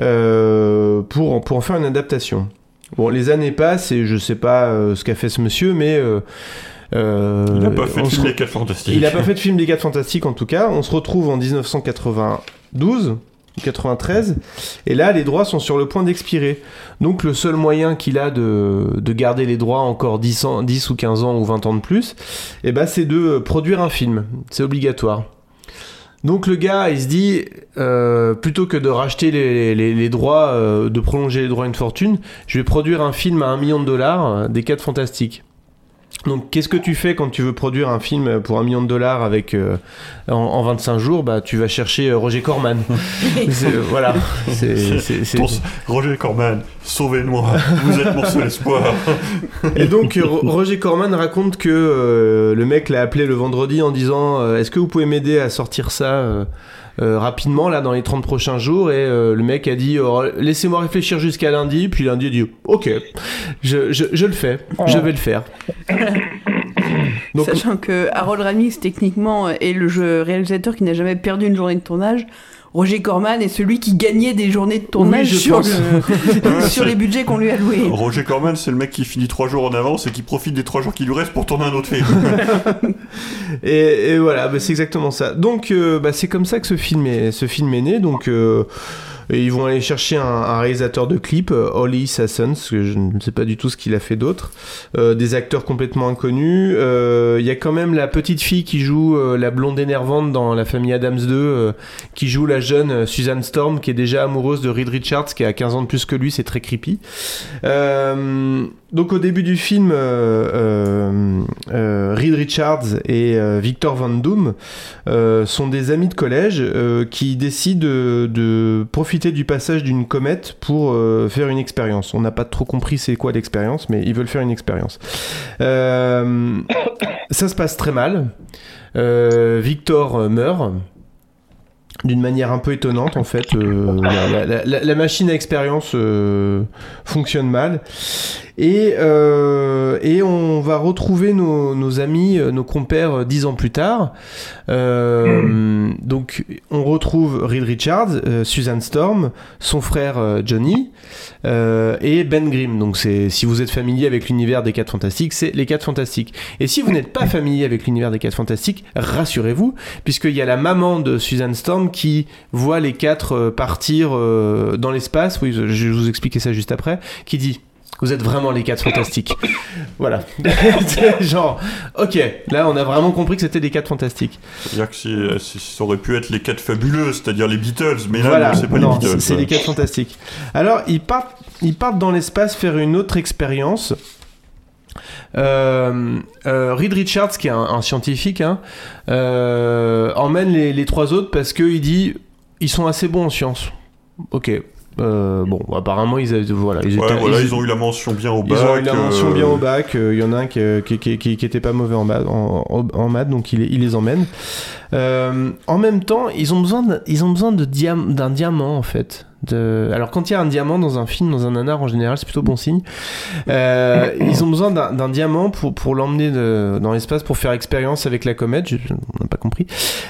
euh, pour, pour en faire une adaptation. Bon, les années passent et je sais pas euh, ce qu'a fait ce monsieur, mais. euh, Il n'a pas fait de film Les 4 Fantastiques. Il a pas fait de film des 4 Fantastiques en tout cas. On se retrouve en 1992. 93 et là les droits sont sur le point d'expirer donc le seul moyen qu'il a de, de garder les droits encore 10, ans, 10 ou 15 ans ou 20 ans de plus et ben c'est de produire un film c'est obligatoire donc le gars, il se dit, euh, plutôt que de racheter les, droits, euh, de prolonger les droits à une fortune, je vais produire un film à un million de dollars, euh, des 4 fantastiques. Donc qu'est-ce que tu fais quand tu veux produire un film pour un million de dollars avec euh, en, en 25 jours? Bah tu vas chercher euh, Roger Corman. [LAUGHS] Euh, voilà. C'est- c'est- c'est- Ton- Roger Corman, sauvez-moi, vous êtes mon seul espoir. [LAUGHS] Et donc Ro- Roger Corman raconte que euh, le mec l'a appelé le vendredi en disant euh, est-ce que vous pouvez m'aider à sortir ça euh, rapidement là dans les 30 prochains jours et euh, le mec a dit oh, laissez-moi réfléchir jusqu'à lundi puis lundi il dit ok je, je, je le fais je vais le faire [COUGHS] Donc- Sachant que Harold Ramis, techniquement, est le jeu réalisateur qui n'a jamais perdu une journée de tournage. Roger Corman est celui qui gagnait des journées de tournage [LAUGHS] sur, le- les budgets qu'on lui a loués. Roger Corman, c'est le mec qui finit 3 jours en avance et qui profite des 3 jours qui lui restent pour tourner un autre film. [LAUGHS] Et, et voilà, bah, c'est exactement ça. Donc, euh, bah, c'est comme ça que ce film est, ce film est né. Donc, euh, ils vont aller chercher un, réalisateur de clips, euh, Holly Sassons, que je ne sais pas du tout ce qu'il a fait d'autre. Euh, des acteurs complètement inconnus. Euh, Il y a quand même la petite fille qui joue euh, la blonde énervante dans La famille Adams 2, euh, qui joue la jeune euh, Suzanne Storm, qui est déjà amoureuse de Reed Richards, qui a 15 ans de plus que lui. C'est très creepy. Euh, donc au début du film, euh, euh, euh, Reed Richards et euh, Victor Van Doom euh, sont des amis de collège euh, qui décident de, de profiter du passage d'une comète pour euh, faire une expérience. On n'a pas trop compris c'est quoi l'expérience, mais ils veulent faire une expérience. Euh, ça se passe très mal. Euh, Victor meurt d'une manière un peu étonnante en fait. La, machine à expérience fonctionne mal. Et, euh, et on va retrouver nos, nos amis, euh, nos compères euh, dix ans plus tard. Euh, Donc on retrouve Reed Richards, euh, Susan Storm, son frère Johnny et Ben Grimm. Donc c'est si vous êtes familier avec l'univers des 4 Fantastiques, c'est les 4 Fantastiques. Et si vous n'êtes pas familier avec l'univers des 4 Fantastiques, rassurez-vous, puisqu'il y a la maman de Susan Storm qui voit les quatre partir dans l'espace. Oui, je vais vous expliquer ça juste après. Qui dit vous êtes vraiment les 4 fantastiques. [LAUGHS] voilà. [LAUGHS] Genre, ok, là on a vraiment compris que c'était les 4 fantastiques. C'est-à-dire que c'est- ça aurait pu être les 4 fabuleux, c'est-à-dire les Beatles, mais là, voilà, c'est pas non, les Beatles. c'est les 4 fantastiques. Alors, ils partent, ils partent dans l'espace faire une autre expérience. Euh, euh, Reed Richards, qui est un, un scientifique, hein, euh, emmène les, les trois autres parce qu'il dit ils sont assez bons en sciences. Ok, Euh, bon, apparemment, ils, avaient- voilà, ils, Ouais, étaient- voilà, ils- ils ont eu la mention bien au ils bac. ont eu la mention euh, bien au bac. euh, Il y en a un qui, qui, qui, qui- qui était pas mauvais en maths, en, en- en maths, donc il, il les emmène. Euh, en même temps, ils ont besoin de- ils ont besoin d'un diamant en fait. Alors quand il y a un diamant dans un film, dans un nanar en général, c'est plutôt bon signe. Euh, ils ont besoin d'un, d'un diamant pour, pour l'emmener dans l'espace pour faire expérience avec la comète. Je- on n'a pas compris.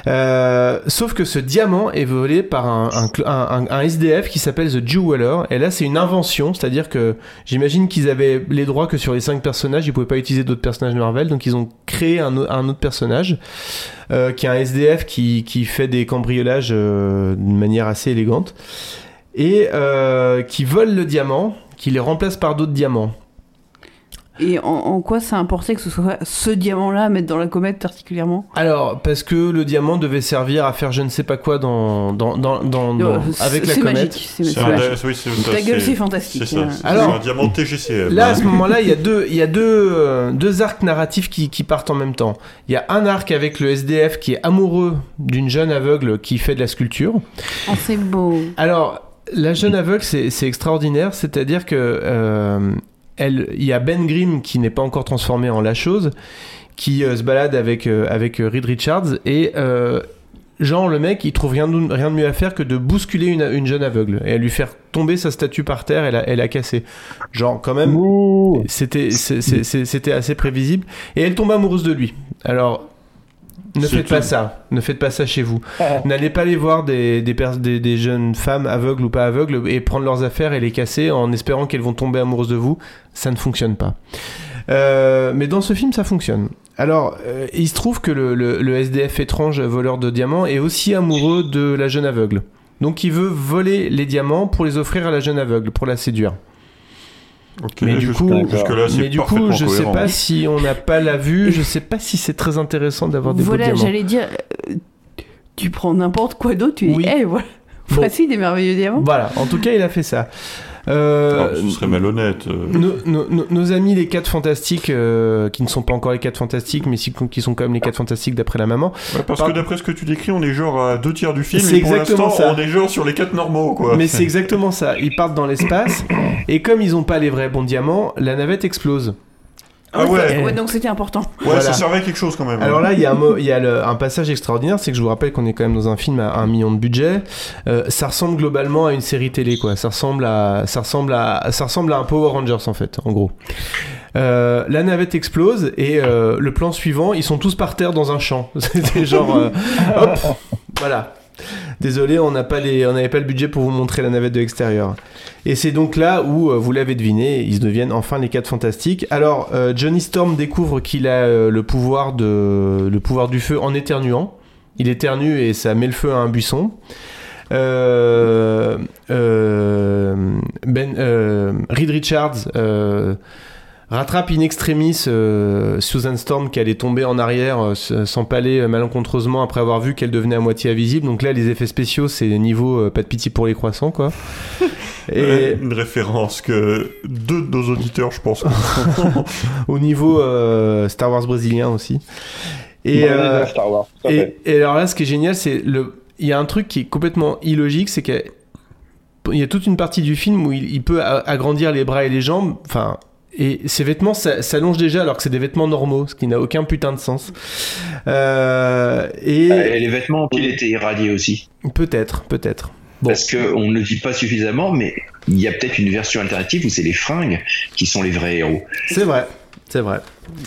Euh, sauf que ce diamant est volé par un, SDF qui s'appelle The Jeweler. Et là, c'est une invention, c'est-à-dire que j'imagine qu'ils avaient les droits que sur les cinq personnages, ils pouvaient pas utiliser d'autres personnages Marvel, donc ils ont créé un autre personnage euh, qui est un SDF qui, fait des cambriolages euh, d'une manière assez élégante et euh, qui vole le diamant, qui les remplace par d'autres diamants. Et en, en quoi ça importait que ce soit ce diamant-là à mettre dans la comète particulièrement Alors, parce que le diamant devait servir à faire je ne sais pas quoi dans, dans, dans, dans- Non, dans- c'est- avec la c'est comète. c'est- magique. c'est Ta gueule, c'est fantastique. C'est ça, hein. c'est Alors, un diamant TGCM. Là, à ce moment-là, il y a deux, il y a deux, euh, deux arcs narratifs qui, qui partent en même temps. Il y a un arc avec le SDF qui est amoureux d'une jeune aveugle qui fait de la sculpture. Oh, c'est beau. Alors, la jeune aveugle, c'est c'est extraordinaire, c'est-à-dire que euh, elle, il y a Ben Grimm qui n'est pas encore transformé en la chose, qui euh, se balade avec euh, avec euh, Reed Richards et euh, genre le mec, il trouve rien de, rien de mieux à faire que de bousculer une, une jeune aveugle et à lui faire tomber sa statue par terre et la, et la casser. Genre quand même, c'était assez prévisible et elle tombe amoureuse de lui. Alors ne faites pas ça, ne faites pas ça chez vous. [LAUGHS] N'allez pas aller voir des, des, pers- des, des jeunes femmes aveugles ou pas aveugles et prendre leurs affaires et les casser en espérant qu'elles vont tomber amoureuses de vous. Ça ne fonctionne pas. Euh, mais dans ce film, ça fonctionne. Alors, euh, il se trouve que le, le- le SDF étrange voleur de diamants est aussi amoureux de la jeune aveugle. Donc, il veut voler les diamants pour les offrir à la jeune aveugle, pour la séduire. Mais du coup, c'est mais du coup, parfaitement je sais cohérent. pas si on n'a pas la vue, je sais pas si c'est très intéressant d'avoir des beaux Voilà, j'allais dire, euh, tu prends n'importe quoi d'autre, tu dis, Oui. hey, voilà, Bon. voici des merveilleux diamants. Voilà, en tout cas, il a fait ça. Euh, ce serait malhonnête. euh. nos, nos- nos- nos amis les 4 fantastiques, euh, qui ne sont pas encore les 4 fantastiques, mais qui sont quand même les 4 fantastiques d'après la maman. Ouais, parce Par- que d'après ce que tu décris, on est genre à deux tiers du film, C'est et pour exactement l'instant, ça. on est genre sur les quatre normaux, quoi. Mais c'est exactement ça. Ils partent dans l'espace, et comme ils n'ont pas les vrais bons diamants, la navette explose. Ah ouais. Ouais, donc c'était important. Ouais, Voilà. ça servait à quelque chose quand même. Alors là, il y a, un, mo- il y a le- un passage extraordinaire, c'est que je vous rappelle qu'on est quand même dans un film à un million de budget. Euh, ça ressemble globalement à une série télé, quoi. Ça ressemble à, ça ressemble à, ça ressemble à un Power Rangers en fait, en gros. Euh, la navette explose et euh, le plan suivant, ils sont tous par terre dans un champ. [LAUGHS] C'était genre, euh, hop, voilà. Désolé, on n'avait pas le budget pour vous montrer la navette de l'extérieur. Et c'est donc là où, euh, vous l'avez deviné, ils deviennent enfin les quatre fantastiques. Alors, euh, Johnny Storm découvre qu'il a euh, le pouvoir du feu en éternuant. Il éternue et ça met le feu à un buisson. Ben, Reed Richards rattrape in extremis euh, Susan Storm qui allait tomber en arrière, euh, s'empaler euh, malencontreusement après avoir vu qu'elle devenait à moitié invisible. Donc là, les effets spéciaux, c'est niveau euh, pas de pitié pour les croissants, quoi. [LAUGHS] Et Une référence que deux de nos auditeurs, je pense. [LAUGHS] au niveau euh, Star Wars brésilien aussi. Et, Bon, euh, les Star Wars, tout à et, fait. et alors là, ce qui est génial, c'est le. Il y a un truc qui est complètement illogique, c'est qu'il y a toute une partie du film où il, il peut agrandir les bras et les jambes. Enfin. Et ses vêtements s'a- s'allongent déjà alors que c'est des vêtements normaux, ce qui n'a aucun putain de sens. Euh, et Et les vêtements ont-ils été irradiés aussi? Peut-être, peut-être. Bon. Parce qu'on ne le dit pas suffisamment, mais il y a peut-être une version alternative où c'est les fringues qui sont les vrais héros. C'est vrai, c'est vrai.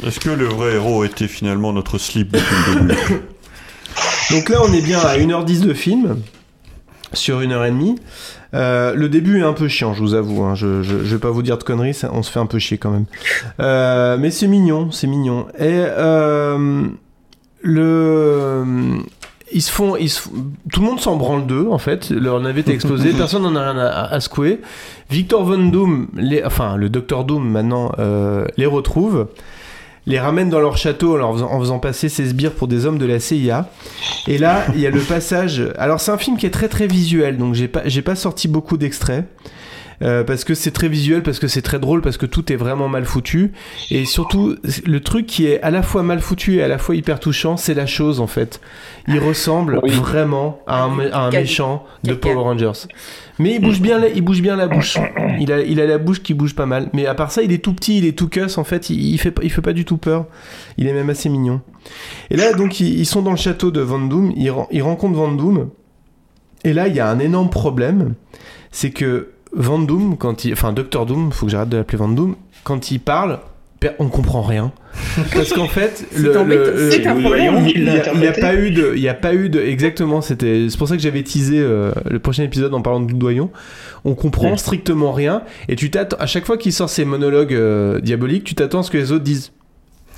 Est-ce que le vrai héros était finalement notre slip depuis le début? [LAUGHS] Donc là, on est bien à 1h10 de film, sur 1h30. Euh, le début est un peu chiant, je vous avoue. hein. Je, je, je vais pas vous dire de conneries, ça- on se fait un peu chier quand même. Euh, mais c'est mignon, c'est mignon. Et euh, le. Ils se font, ils se font- tout le monde s'en branle d'eux en fait. Leur navette a explosé, [LAUGHS] personne n'en a rien à, à secouer. Victor Von Doom, les, enfin le Docteur Doom maintenant, les retrouve, les ramène dans leur château en, leur faisant, en faisant passer ses sbires pour des hommes de la CIA. Et là, il y a le passage. Alors c'est un film qui est très très visuel, donc j'ai pas, j'ai pas sorti beaucoup d'extraits. Euh, parce que c'est très visuel, parce que c'est très drôle, parce que tout est vraiment mal foutu. Et surtout, le truc qui est à la fois mal foutu et à la fois hyper touchant, c'est la chose en fait. Il ressemble vraiment à un, à un méchant de Power Rangers. Mais il bouge bien, la- il bouge bien la bouche. [COUGHS] Il a, il a la bouche qui bouge pas mal. Mais à part ça, il est tout petit, il est tout cuss. En fait, il, il fait, pas- il fait pas du tout peur. Il est même assez mignon. Et là, donc, ils, ils sont dans le château de Van Doom. Ils, ils rencontrent Van Doom. Et là, il y a un énorme problème. C'est que Van Doom, quand il, enfin, Dr. Doom, faut que j'arrête de l'appeler Van Doom, quand il parle, on comprend rien. [LAUGHS] Parce qu'en fait, le, le- C'est un problème. il y a- pas eu de, il y a pas eu de, exactement, c'était, c'est pour ça que j'avais teasé euh, le prochain épisode en parlant de Doyon. On comprend strictement rien, et tu t'attends, à chaque fois qu'il sort ses monologues euh, diaboliques, tu t'attends à ce que les autres disent.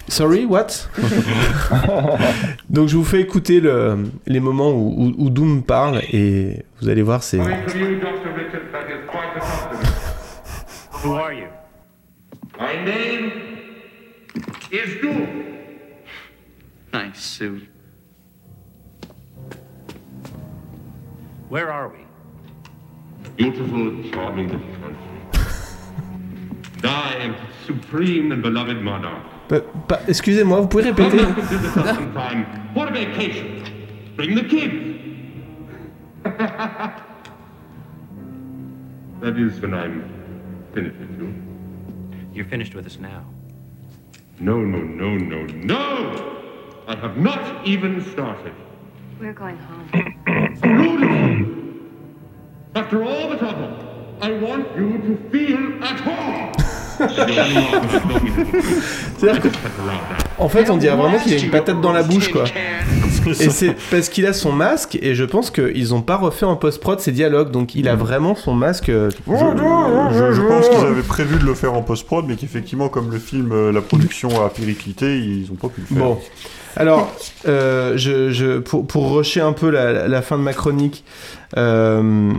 Sorry, what? [LAUGHS] Donc je vous fais écouter le- les moments où, où- où Doom parle et vous allez voir, c'est. Who are you? My name is Doom. Nice suit. Where are we? Beautiful, charming little country. Thy supreme and beloved monarch. Bah, bah, Excusez-moi, vous pouvez répéter Come back to visit us for a vacation. Bring the kids. [LAUGHS] that is when I'm finished with you. You're finished with us now. No, no, no, no, no! I have not even started. We're going home. Beautiful! After all the trouble, I want you to feel at home! C'est-à-dire que- En fait, on dirait vraiment qu'il a une patate dans la bouche, quoi. Et c'est parce qu'il a son masque, et je pense qu'ils ont pas refait en post-prod ses dialogues, donc il a vraiment son masque. euh, Je, je- je pense qu'ils avaient prévu de le faire en post-prod, mais qu'effectivement, comme le film, euh, la production a périclité, ils ont pas pu le faire. Bon. Alors, euh, je, je, pour, pour rusher un peu la, la fin de ma chronique, euh,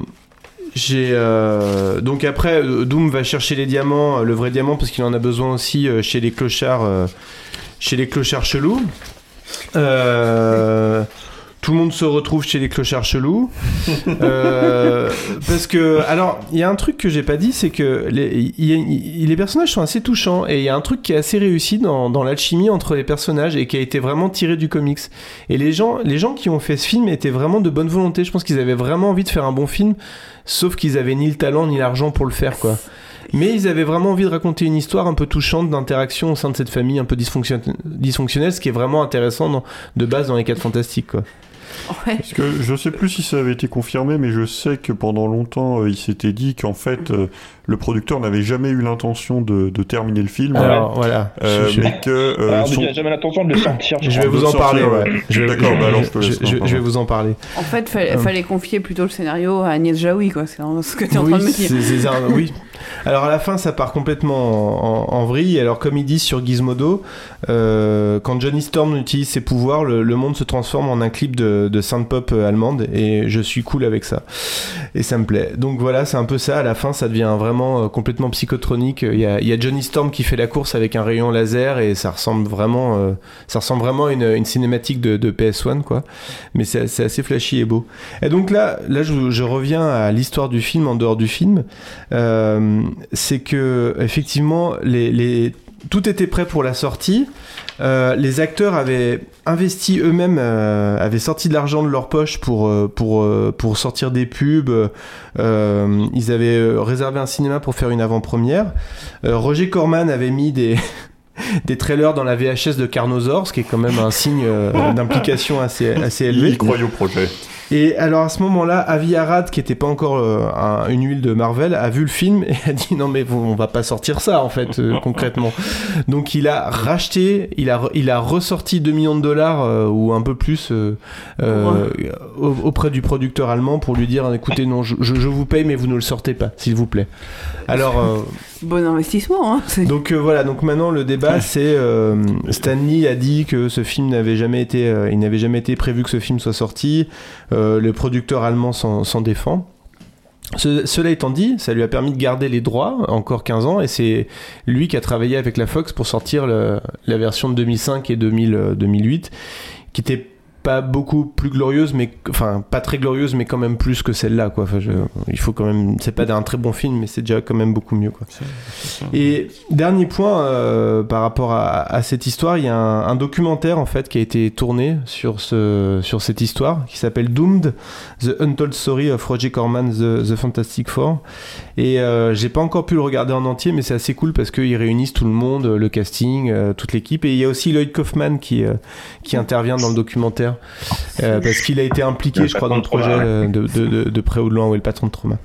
j'ai euh, donc après euh, Doom va chercher les diamants, euh, le vrai diamant parce qu'il en a besoin aussi euh, chez les clochards, chez les clochards chelous. Euh, tout le monde se retrouve chez les clochards chelous. Euh, parce que, alors, il y a un truc que j'ai pas dit, c'est que les, les personnages sont assez touchants et il y a un truc qui est assez réussi dans, dans l'alchimie entre les personnages et qui a été vraiment tiré du comics. Et les gens, les gens qui ont fait ce film étaient vraiment de bonne volonté. Je pense qu'ils avaient vraiment envie de faire un bon film, sauf qu'ils avaient ni le talent ni l'argent pour le faire, quoi. Mais ils avaient vraiment envie de raconter une histoire un peu touchante d'interaction au sein de cette famille un peu dysfonction- dysfonctionnelle, ce qui est vraiment intéressant de base dans les 4 fantastiques, quoi. Parce que je sais plus si ça avait été confirmé, mais je sais que pendant longtemps, euh, il s'était dit qu'en fait, euh, le producteur n'avait jamais eu l'intention de, de terminer le film. Alors, voilà. Euh, Je- je- mais que euh, Alors, son- il jamais l'intention de le sortir. Je vais vous en sortir, parler, ouais. Je vais- D'accord, bah alors je te je- laisse. je- non, je vais pardon. vous en parler. En fait, fallait, Euh. fallait confier plutôt le scénario à Agnès Jaoui, quoi. C'est ce que tu es en Oui, train de me dire. c'est- c'est ça, oui. [LAUGHS] Alors à la fin, ça part complètement en, en- en vrille. Alors comme ils disent sur Gizmodo, euh, quand Johnny Storm utilise ses pouvoirs, le, le monde se transforme en un clip de, de synth-pop allemande et je suis cool avec ça. Et ça me plaît. Donc voilà, c'est un peu ça. À la fin, ça devient euh, complètement psychotronique. Il y, a, Johnny Storm qui fait la course avec un rayon laser et ça ressemble vraiment, euh, ça ressemble vraiment à une, cinématique de, de PS1 quoi. Mais c'est assez flashy et beau. Et donc là, là je, reviens à l'histoire du film en dehors du film. Euh, c'est que effectivement, les- tout était prêt pour la sortie. Euh, les acteurs avaient investi eux-mêmes, euh, avaient sorti de l'argent de leur poche pour, euh, pour, euh, pour sortir des pubs. Euh, ils avaient réservé un cinéma pour faire une avant-première. Roger Corman avait mis des, [LAUGHS] des trailers dans la VHS de Carnosaur, ce qui est quand même un signe d'implication assez, assez élevé. Il croyait au projet. Et alors à ce moment-là, Avi Arad, qui était pas encore euh, un- une huile de Marvel, a vu le film [LAUGHS] et a dit non mais on va pas sortir ça en fait euh, [LAUGHS] concrètement. Donc il a racheté, il a il a ressorti 2 millions de dollars euh, ou un peu plus au- auprès du producteur allemand pour lui dire écoutez non je- je vous paye mais vous ne le sortez pas s'il vous plaît. Alors euh, Bon investissement, hein. donc euh, voilà, donc maintenant le débat c'est euh, Stanley a dit que ce film n'avait jamais été, il n'avait jamais été prévu que ce film soit sorti. Le producteur allemand s'en défend. Ce- cela étant dit, ça lui a permis de garder les droits encore 15 ans et c'est lui qui a travaillé avec la Fox pour sortir le- la version de 2005 et 2000, euh, 2008 qui était pas beaucoup plus glorieuse, mais enfin pas très glorieuse, mais quand même plus que celle-là, quoi. Enfin, je- il faut quand même, c'est pas un très bon film, mais c'est déjà quand même beaucoup mieux, quoi. Et dernier point euh, par rapport à, à cette histoire, il y a un, un documentaire en fait qui a été tourné sur ce sur cette histoire qui s'appelle Doomed: The Untold Story of Roger Corman the, the Fantastic Four. Et euh, j'ai pas encore pu le regarder en entier, mais c'est assez cool parce qu'ils réunissent tout le monde, le casting, euh, toute l'équipe, et il y a aussi Lloyd Kaufman qui euh, qui intervient dans le documentaire euh, parce qu'il a été impliqué, je crois, dans le projet euh, de, de, de, de près ou de loin, ou le patron de trauma.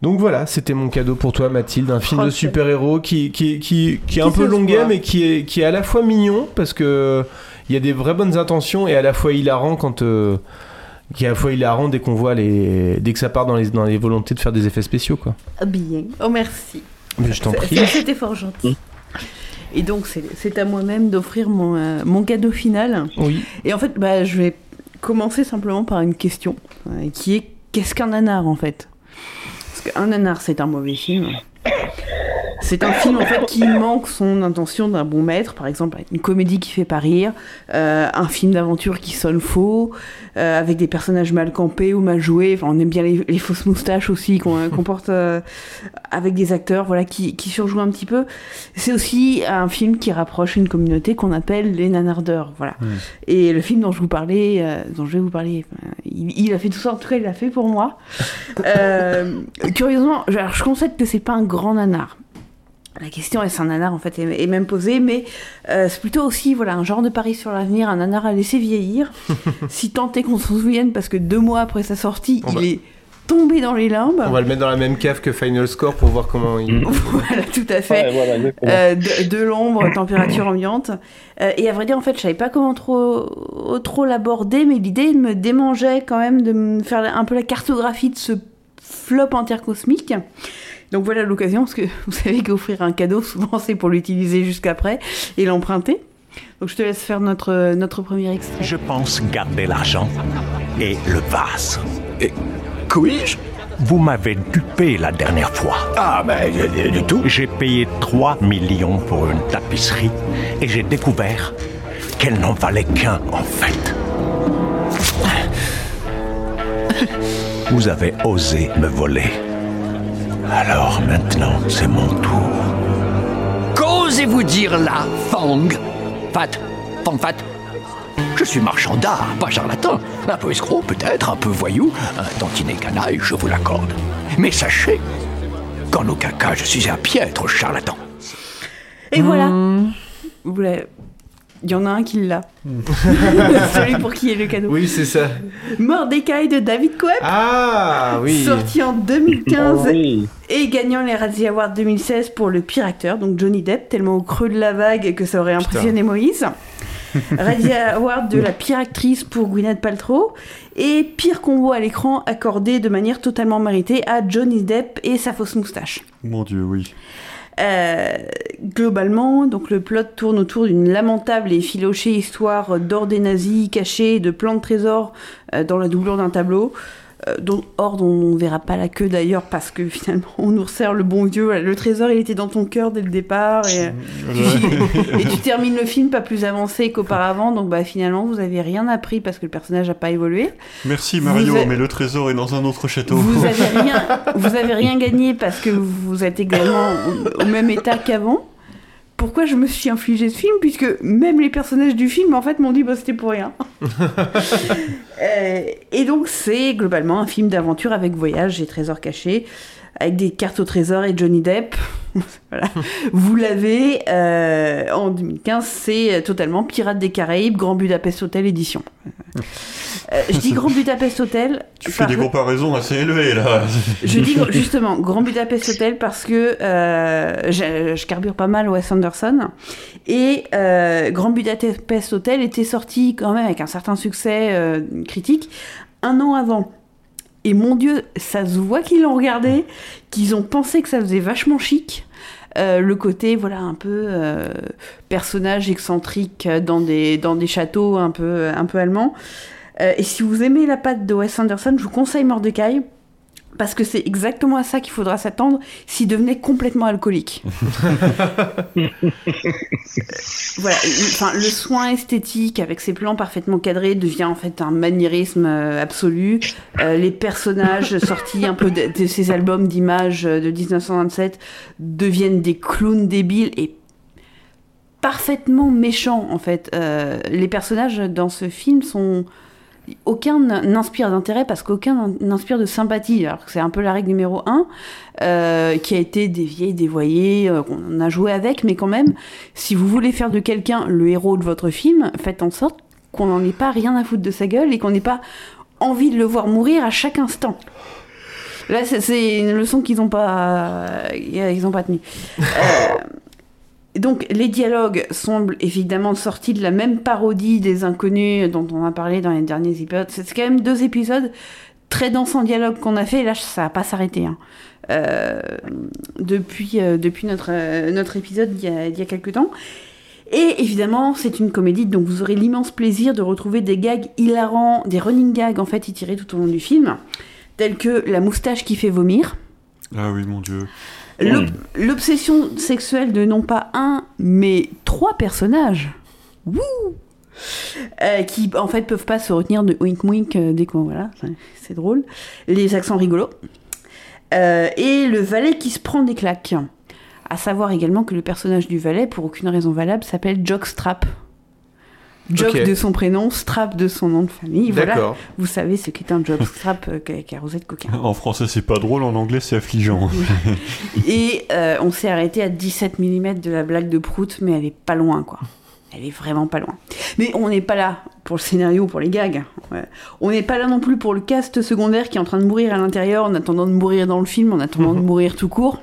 Donc voilà, c'était mon cadeau pour toi, Mathilde, un film Oh, de super-héros qui, qui, qui, qui est un peu longuet, mais qui est, qui est à la fois mignon, parce que il y a des vraies bonnes intentions, et à la fois hilarant quand. euh, qui est à la fois hilarant dès qu'on voit les. dès que ça part dans les, dans les volontés de faire des effets spéciaux, quoi. Ah, Bien. Oh, merci. Mais je t'en prie. C'était fort gentil. Et donc, c'est c'est à moi-même d'offrir mon, euh, mon cadeau final. Oui. Et en fait, bah, je vais commencer simplement par une question euh, qui est qu'est-ce qu'un nanar en fait? Parce qu'un nanar, c'est un mauvais film. C'est un film en fait qui manque son intention d'un bon maître, par exemple une comédie qui fait pas rire, euh, un film d'aventure qui sonne faux, euh, avec des personnages mal campés ou mal joués. Enfin, on aime bien les, les fausses moustaches aussi qu'on qu'on porte euh, avec des acteurs, voilà, qui, qui surjouent un petit peu. C'est aussi un film qui rapproche une communauté qu'on appelle les nanardeurs, voilà. Et le film dont je vous parlais, euh, dont je vais vous parler, euh, il, il a fait tout ça, en tout cas, il l'a fait pour moi. Euh, curieusement, je- alors, je constate que c'est pas un grand nanar. La question est-ce un nanar en fait est, est même posée, mais euh, c'est plutôt aussi voilà un genre de pari sur l'avenir, un nanar à laisser vieillir, [LAUGHS] si tant est qu'on s'en souvienne, parce que deux mois après sa sortie, On il va- est tombé dans les limbes. On va le mettre dans la même cave que Final Score pour voir comment il. [LAUGHS] Voilà, tout à fait. Ouais, voilà, exactement. Euh, de, de l'ombre, température ambiante. Euh, et à vrai dire, en fait, je savais pas comment trop, trop l'aborder, mais l'idée me démangeait quand même de me faire un peu la cartographie de ce flop intercosmique. Donc voilà l'occasion, parce que [LAUGHS] vous savez qu'offrir un cadeau, souvent, c'est pour l'utiliser jusqu'après et l'emprunter. Donc je te laisse faire notre, notre premier extrait. Je pense garder l'argent et le vase. Et puis-je Vous m'avez dupé la dernière fois. Ah, mais du tout. J'ai payé 3 millions pour une tapisserie et j'ai découvert qu'elle n'en valait qu'un en fait. Vous avez osé me voler. Alors maintenant, c'est mon tour. Qu'osez-vous dire là, Fang? Fat Fang Fat Je suis marchand d'art, pas charlatan. Un peu escroc peut-être, un peu voyou, un tantinet canaille, je vous l'accorde. Mais sachez qu'en aucun cas je suis un piètre charlatan. Et voilà. Vous l'avez- Il y en a un qui l'a. [LAUGHS] Celui pour qui est le cadeau. Oui, c'est ça. Mordecai de David Coep. Ah oui. Sorti en 2015 Oh oui. et gagnant les Razzie Awards 2016 pour le pire acteur, donc Johnny Depp, tellement au creux de la vague que ça aurait impressionné Moïse. [LAUGHS] Razzie Award de la pire actrice pour Gwyneth Paltrow et pire combo à l'écran accordé de manière totalement méritée à Johnny Depp et sa fausse moustache. Mon dieu, oui. Euh, globalement, donc le plot tourne autour d'une lamentable et filochée histoire d'or des nazis cachés de plans de trésors euh, dans la doublure d'un tableau. Euh, dont, or dont on ne verra pas la queue d'ailleurs parce que finalement on nous resserre le bon Dieu. Voilà, le trésor il était dans ton cœur dès le départ et, [LAUGHS] et tu termines le film pas plus avancé qu'auparavant donc bah finalement vous avez rien appris parce que le personnage n'a pas évolué. Merci Mario, mais le trésor est dans un autre château. Vous avez [LAUGHS] rien, vous avez rien gagné parce que vous êtes également au même état qu'avant. Pourquoi je me suis infligé ce film Puisque même les personnages du film, en fait, m'ont dit bah c'était pour rien. [LAUGHS] Euh, et donc, c'est globalement un film d'aventure avec voyage et trésors cachés, avec des cartes au trésor et Johnny Depp. [LAUGHS] voilà. Vous l'avez euh, en 2015, c'est totalement Pirates des Caraïbes, Grand Budapest Hotel édition. Euh, je dis Grand Budapest Hotel. [LAUGHS] Tu fais des par- comparaisons assez élevées là. [LAUGHS] je dis justement Grand Budapest Hotel parce que euh, je, je carbure pas mal Wes Anderson et euh, Grand Budapest Hotel était sorti quand même avec un certain succès euh, critique un an avant. Et mon Dieu, ça se voit qu'ils l'ont regardé, qu'ils ont pensé que ça faisait vachement chic. Euh, le côté voilà un peu euh, personnage excentrique dans des dans des châteaux un peu un peu allemands. Euh, et si vous aimez la patte de Wes Anderson, je vous conseille Mordecai. Parce que c'est exactement à ça qu'il faudra s'attendre s'il devenait complètement alcoolique. [LAUGHS] voilà, le, enfin, le soin esthétique avec ses plans parfaitement cadrés devient en fait un maniérisme euh, absolu. Euh, les personnages [LAUGHS] sortis un peu de, de ces albums d'images euh, de 1927 deviennent des clowns débiles et parfaitement méchants en fait. Euh, les personnages dans ce film sont aucun n'inspire d'intérêt parce qu'aucun n'inspire de sympathie. Alors que c'est un peu la règle numéro un, euh, qui a été déviée, dévoyée, euh, qu'on a joué avec, mais quand même, si vous voulez faire de quelqu'un le héros de votre film, faites en sorte qu'on n'en ait pas rien à foutre de sa gueule et qu'on n'ait pas envie de le voir mourir à chaque instant. Là, c'est- une leçon qu'ils n'ont pas, ils ont pas tenue. Euh, donc les dialogues semblent évidemment sortis de la même parodie des inconnus dont on a parlé dans les derniers épisodes. C'est quand même deux épisodes très denses en dialogue qu'on a fait. Et là, ça va pas s'arrêter. hein. Euh, depuis, euh, depuis notre, euh, notre épisode d'il y, y a quelques temps. Et évidemment, c'est une comédie, donc vous aurez l'immense plaisir de retrouver des gags hilarants, des running gags en fait étirés tout au long du film, tels que la moustache qui fait vomir, Ah oui, mon dieu. L'ob- L'obsession sexuelle de non pas un, mais trois personnages. Wouh. Euh, qui en fait peuvent pas se retenir de wink wink euh, dès qu'on voilà c'est- c'est drôle. Les accents rigolos. Euh, et le valet qui se prend des claques. À savoir également que le personnage du valet pour aucune raison valable s'appelle Jockstrap Ok. de son prénom, Strap de son nom de famille. Voilà, vous savez ce qu'est un jockstrap euh, qui a- qui a rosé de coquin. En français, c'est pas drôle, en anglais, c'est affligeant. Et euh, on s'est arrêté à 17 mm de la blague de Prout, mais elle est pas loin, quoi. Elle est vraiment pas loin. Mais on n'est pas là pour le scénario, pour les gags. Ouais. On n'est pas là non plus pour le cast secondaire qui est en train de mourir à l'intérieur en attendant de mourir dans le film, en attendant de mourir tout court.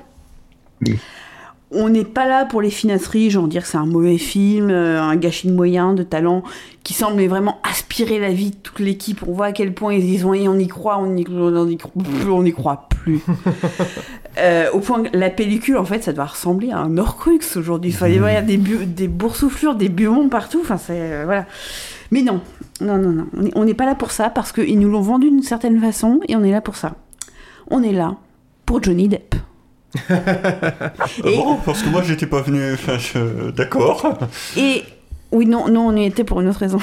On n'est pas là pour les finasseries, genre dire que c'est un mauvais film, euh, un gâchis de moyens, de talent, qui semble vraiment aspirer la vie de toute l'équipe. On voit à quel point ils disent oui, on y croit, on y, on y, croit plus, on y croit plus. [LAUGHS] Euh, au point que la pellicule, en fait, ça doit ressembler à un Horcrux aujourd'hui. Enfin, il y avoir des, boursouflures, des buons partout. Enfin, c'est. euh, voilà. Mais non, non, non, non. On n'est pas là pour ça parce qu'ils nous l'ont vendu d'une certaine façon et on est là pour ça. On est là pour Johnny Depp. Ah bon, parce que moi, j'étais pas venu. Enfin, je- D'accord. Et oui, non, non, on y était pour une autre raison.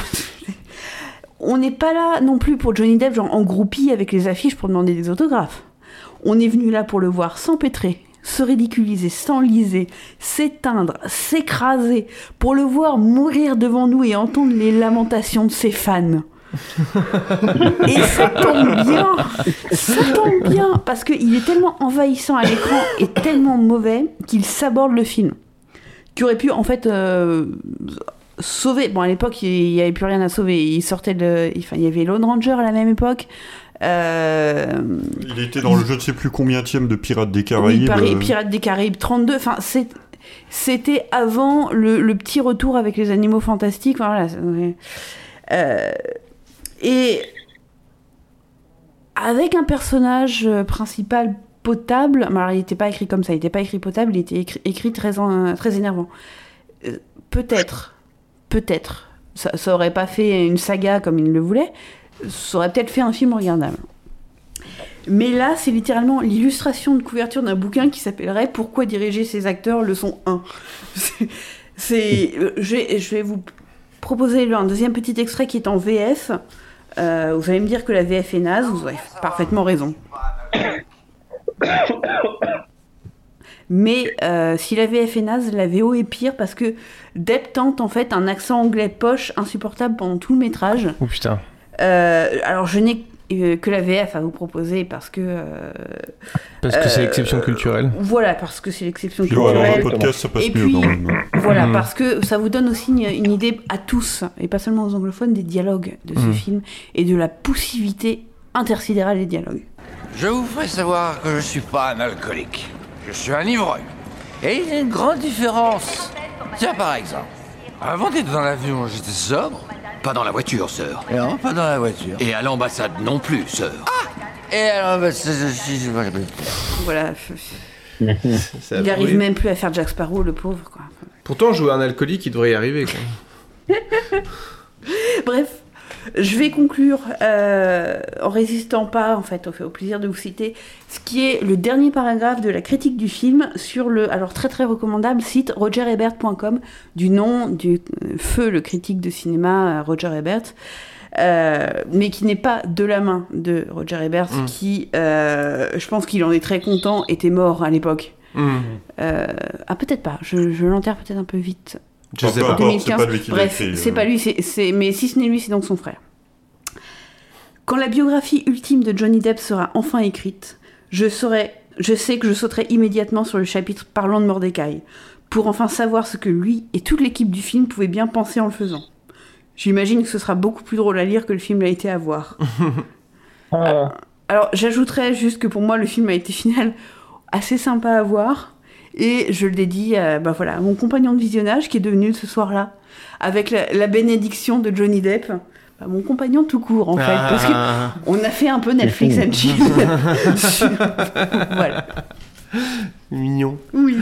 [LAUGHS] on n'est pas là non plus pour Johnny Depp, genre en groupie avec les affiches pour demander des autographes. On est venu là pour le voir s'empêtrer, se ridiculiser, s'enliser, s'éteindre, s'écraser, pour le voir mourir devant nous et entendre les lamentations de ses fans. Et ça tombe bien, ça tombe bien, parce qu'il est tellement envahissant à l'écran et tellement mauvais qu'il saborde le film. Qui aurait pu en fait euh, sauver. Bon, à l'époque, il n'y avait plus rien à sauver. Il sortait de. Enfin, il y avait Lone Ranger à la même époque. Euh, Il était dans le je ne sais plus combien de Pirates des Caraïbes. Euh, Pirates des Caraïbes 32. Enfin, c'est- c'était avant le, le petit retour avec les animaux fantastiques. Enfin, voilà, euh, et avec un personnage euh, principal potable, alors il n'était pas écrit comme ça, il n'était pas écrit potable, il était écrit, très, en- très énervant. Euh, peut-être, peut-être, ça, ça aurait pas fait une saga comme il le voulait, ça aurait peut-être fait un film regardable. Mais là, c'est littéralement l'illustration de couverture d'un bouquin qui s'appellerait Pourquoi diriger ses acteurs, leçon 1. [LAUGHS] C'est- euh, je, je vais vous proposer un deuxième petit extrait qui est en VF. Euh, vous allez me dire que la VF est naze, vous avez parfaitement raison. Mais euh, si la VF est naze, la VO est pire parce que Depp tente en fait un accent anglais poche insupportable pendant tout le métrage. Oh putain. Euh, alors je n'ai que la VF à vous proposer parce que... euh, Parce que c'est euh, l'exception culturelle. Voilà, parce que c'est l'exception alors, dans culturelle. un podcast, ça passe Et mieux puis, quand même. Voilà, Mm. parce que ça vous donne aussi une, une idée à tous, et pas seulement aux anglophones, des dialogues de ce Mm. film et de la poussivité intersidérale des dialogues. Je vous ferai savoir que je suis pas un alcoolique. Je suis un ivrogne. Et il y a une grande différence. Tiens, par exemple, avant d'être dans l'avion, j'étais sobre. Pas dans la voiture, sœur. Non, pas dans la voiture. Et à l'ambassade non plus, sœur. Et alors, c'est- je suis... je- Voilà. Ça Il n'arrive brûle. même plus à faire Jack Sparrow, le pauvre. Quoi. Pourtant, jouer un alcoolique, il devrait y arriver. Quoi. [LAUGHS] Bref, Je vais conclure euh, en résistant pas, en fait, au, au plaisir de vous citer, ce qui est le dernier paragraphe de la critique du film sur le, alors très très recommandable, site rogerebert.com, du nom du euh, feu, le critique de cinéma euh, Roger Ebert. euh, mais qui n'est pas de la main de Roger Ebert, Mm. qui, je pense qu'il en est très content, était mort à l'époque. Mm. Ah, peut-être pas, je, je l'enterre peut-être un peu vite. Je sais pas. Peu importe, c'est pas lui qui Bref, écrit, c'est euh. pas lui, c'est, c'est- mais si ce n'est lui, c'est donc son frère. Quand la biographie ultime de Johnny Depp sera enfin écrite, je saurai, je sais que je sauterai immédiatement sur le chapitre parlant de Mordecai, pour enfin savoir ce que lui et toute l'équipe du film pouvaient bien penser en le faisant. J'imagine que ce sera beaucoup plus drôle à lire que le film l'a été à voir. [LAUGHS] Alors, j'ajouterais juste que pour moi, le film a été final assez sympa à voir. Et je le dédie à, bah voilà, à mon compagnon de visionnage qui est devenu ce soir-là, avec la, la bénédiction de Johnny Depp. Bah, mon compagnon tout court, en fait. Parce Ah. qu'on a fait un peu Netflix and chill. [LAUGHS] Voilà. Mignon. Oui.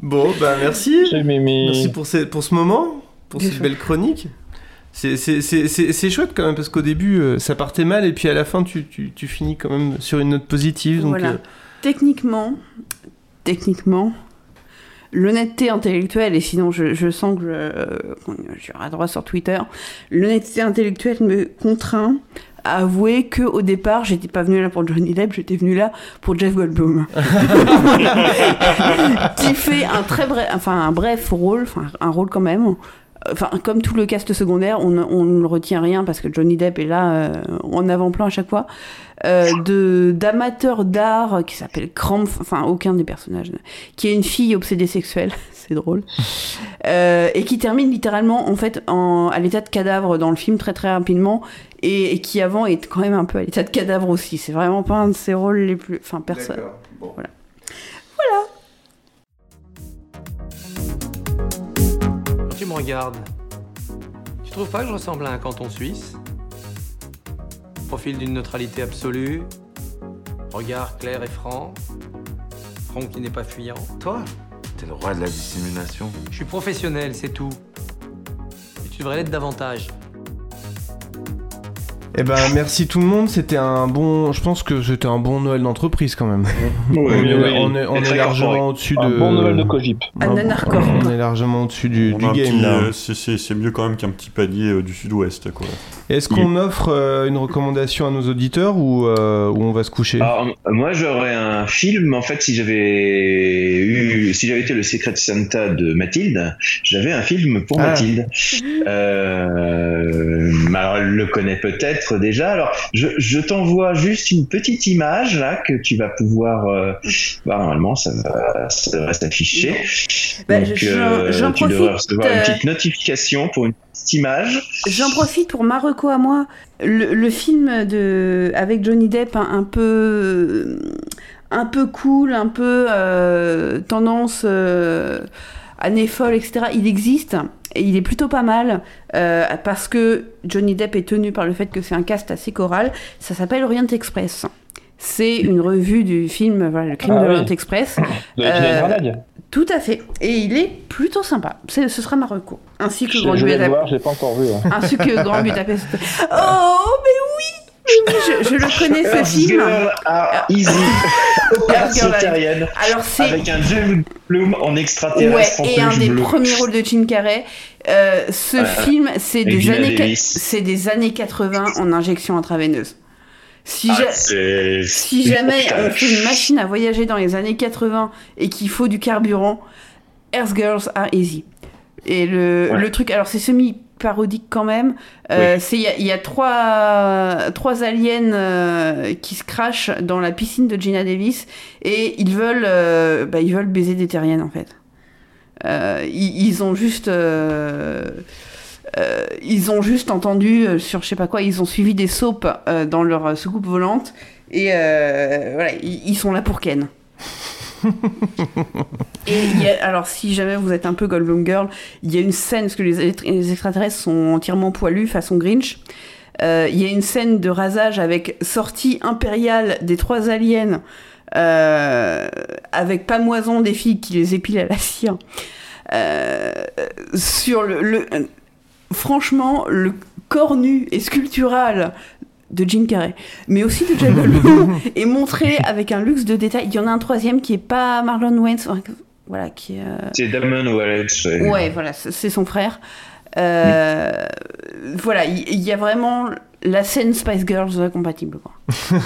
Bon, bah merci. Merci pour, ce- pour ce moment, pour cette belle chronique. C'est- C'est c'est- c'est- c'est chouette quand même parce qu'au début euh, ça partait mal et puis à la fin tu, tu, tu finis quand même sur une note positive. Donc, voilà. euh, Techniquement, techniquement, l'honnêteté intellectuelle, et sinon je, je sens que je, euh, j'aurai droit sur Twitter, l'honnêteté intellectuelle me contraint à avouer que au départ, j'étais pas venu là pour Johnny Depp, j'étais venu là pour Jeff Goldblum. [LAUGHS] qui fait un très bref, enfin un bref rôle, enfin un rôle quand même. Enfin, comme tout le cast secondaire, on, ne- on ne retient rien parce que Johnny Depp est là euh, en avant-plan à chaque fois. Euh, de d'amateurs d'art qui s'appelle Krampf, enfin aucun des personnages, qui est une fille obsédée sexuelle, [LAUGHS] c'est drôle, Euh, et qui termine littéralement en fait en, à l'état de cadavre dans le film très très rapidement, et, et qui avant est quand même un peu à l'état de cadavre aussi. C'est vraiment pas un de ses rôles les plus, enfin personne. Voilà. Voilà. Tu me regardes, tu trouves pas que je ressemble à un canton suisse? Profil d'une neutralité absolue, regard clair et franc, front qui n'est pas fuyant. Toi? T'es le roi de la dissimulation. Je suis professionnel, c'est tout. Et tu devrais l'être davantage. Eh ben merci tout le monde, c'était un bon, je pense que c'était un bon Noël d'entreprise quand même. [LAUGHS] on, est, oui. on est- on est largement au-dessus Un de. bon Noël de Cogip. Un- Un anarchor. On est largement au-dessus du, On du un game petit, là. euh, c'est- c'est c'est mieux quand même qu'un petit panier euh, du sud-ouest, quoi. Est-ce qu'on offre euh, une recommandation à nos auditeurs ou, euh, ou on va se coucher? Alors, moi, j'aurais un film. En fait, si j'avais eu, si j'avais été le Secret Santa de Mathilde, j'avais un film pour Ah. Mathilde. Euh, alors, elle le connaît peut-être déjà. Alors, je, je t'envoie juste une petite image là que tu vas pouvoir. Euh, bah, normalement, ça va, ça devrait s'afficher. Bah, Donc, je- euh, j'en tu devrais profite, recevoir une petite notification pour une J'en profite pour Marocco à moi. Le, film de, avec Johnny Depp, un, un peu, un peu cool, un peu euh, tendance euh, année folle, etc. Il existe et il est plutôt pas mal euh, parce que Johnny Depp est tenu par le fait que c'est un cast assez choral. Ça s'appelle Orient Express. C'est une revue du film voilà, Le crime Ah de oui. l'Orient Express. [COUGHS] De Euh. Tout à fait. Et il est plutôt sympa. C'est- Ce sera Marocco. Ainsi que Je, Grand je vais le Budapest. l'ai pas encore vu. hein. Ainsi que [LAUGHS] Grand Budapest. Oh, mais oui je, je le connais ce Earth film. [LAUGHS] Girl easy. Alors, c'est- Avec un Jeff Bloom en extraterrestre et un des premiers rôles de Jim Carrey. Euh, ce Euh, film, c'est des, années, c'est des années 80 en injection intraveineuse. Si, Ah, ja- si jamais on fait une machine à voyager dans les années 80 et qu'il faut du carburant, Earth Girls are easy. Et le, Ouais. le truc, alors c'est semi-parodique quand même. Euh, c'est Il y a, il y a trois, trois aliens euh, qui se crachent dans la piscine de Gina Davis et ils veulent, euh, bah, ils veulent baiser des terriennes en fait. Euh, ils, ils ont juste. Euh, ils ont juste entendu euh, sur je sais pas quoi, ils ont suivi des soaps euh, dans leur euh, soucoupe volante et voilà, ils, ils sont là pour Ken. [LAUGHS] et il y a- alors si jamais vous êtes un peu Goldblum Girl, il y a une scène parce que les, les extraterrestres sont entièrement poilus façon Grinch. Il y a une scène de rasage avec sortie impériale des trois aliens avec pamoison des filles qui les épilent à la cire. Euh, sur le, le- franchement, le corps nu et sculptural de Jim Carrey, mais aussi de Jack [LAUGHS] est montré avec un luxe de détails. Il y en a un troisième qui est pas Marlon Wayans, voilà, qui euh, C'est Damon Wallace. Ouais, voilà, c'est son frère. Euh, voilà, il y, a vraiment la scène Spice Girls compatible. Quoi. [LAUGHS]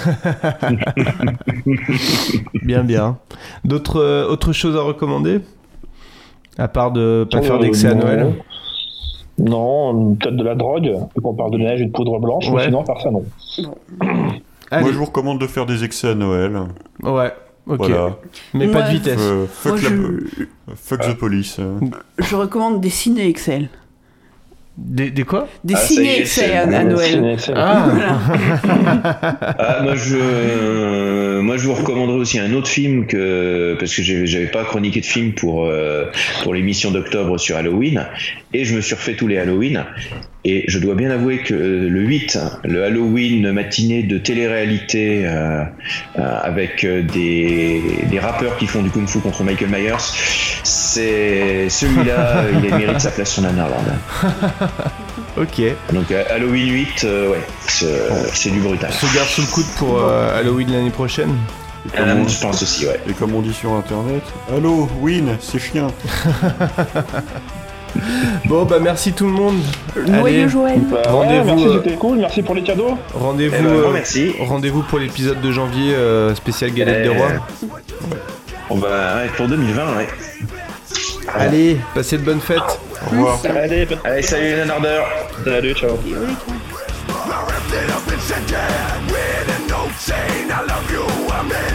Bien, bien. D'autres euh, autres choses à recommander? À part de pas faire Euh, d'excès à non. Noël? Non, peut-être de la drogue, qu'on parle de neige et de poudre blanche, mais sinon, par ça, non. Moi, je vous recommande de faire des excès à Noël. Ouais, ok. Voilà. Mais pas de vitesse. Euh, fuck Moi, la- je- euh, the police. Je recommande des ciné Excel. Des, des quoi? Des Ah, ça y ciné est, Excel c'est à, Noël. ciné. Ah. [LAUGHS] Ah, moi je, euh, moi je vous recommanderais aussi un autre film que parce que j'avais j'avais pas chroniqué de film pour euh, pour l'émission d'octobre sur Halloween et je me suis refait tous les Halloween et je dois bien avouer que euh, le 8, le Halloween matinée de télé-réalité euh, euh, avec des, des rappeurs qui font du kung-fu contre Michael Myers, c'est celui-là, [LAUGHS] il mérite sa place sur Nanarland. [LAUGHS] Ok. Donc Halloween 8, euh, ouais, c'est du brutal. Se garde sous le coude pour euh, Halloween l'année prochaine Et comme Euh, on- je pense aussi, ouais. Et comme on dit sur internet, Allô, Win, c'est chien. [LAUGHS] [LAUGHS] Bon, bah merci tout le monde. Noyeux Joël. Bah, ouais, Rendez-vous. merci, euh, c'était cool, merci pour les cadeaux. Rendez-vous Eh ben, euh, merci. rendez-vous pour l'épisode de janvier euh, spécial Galette des Eh, Rois. On va ouais, pour 2020, ouais. Allez, passez de bonnes fêtes. Au revoir. Allez, salut les salut, ciao. I love you, I'm in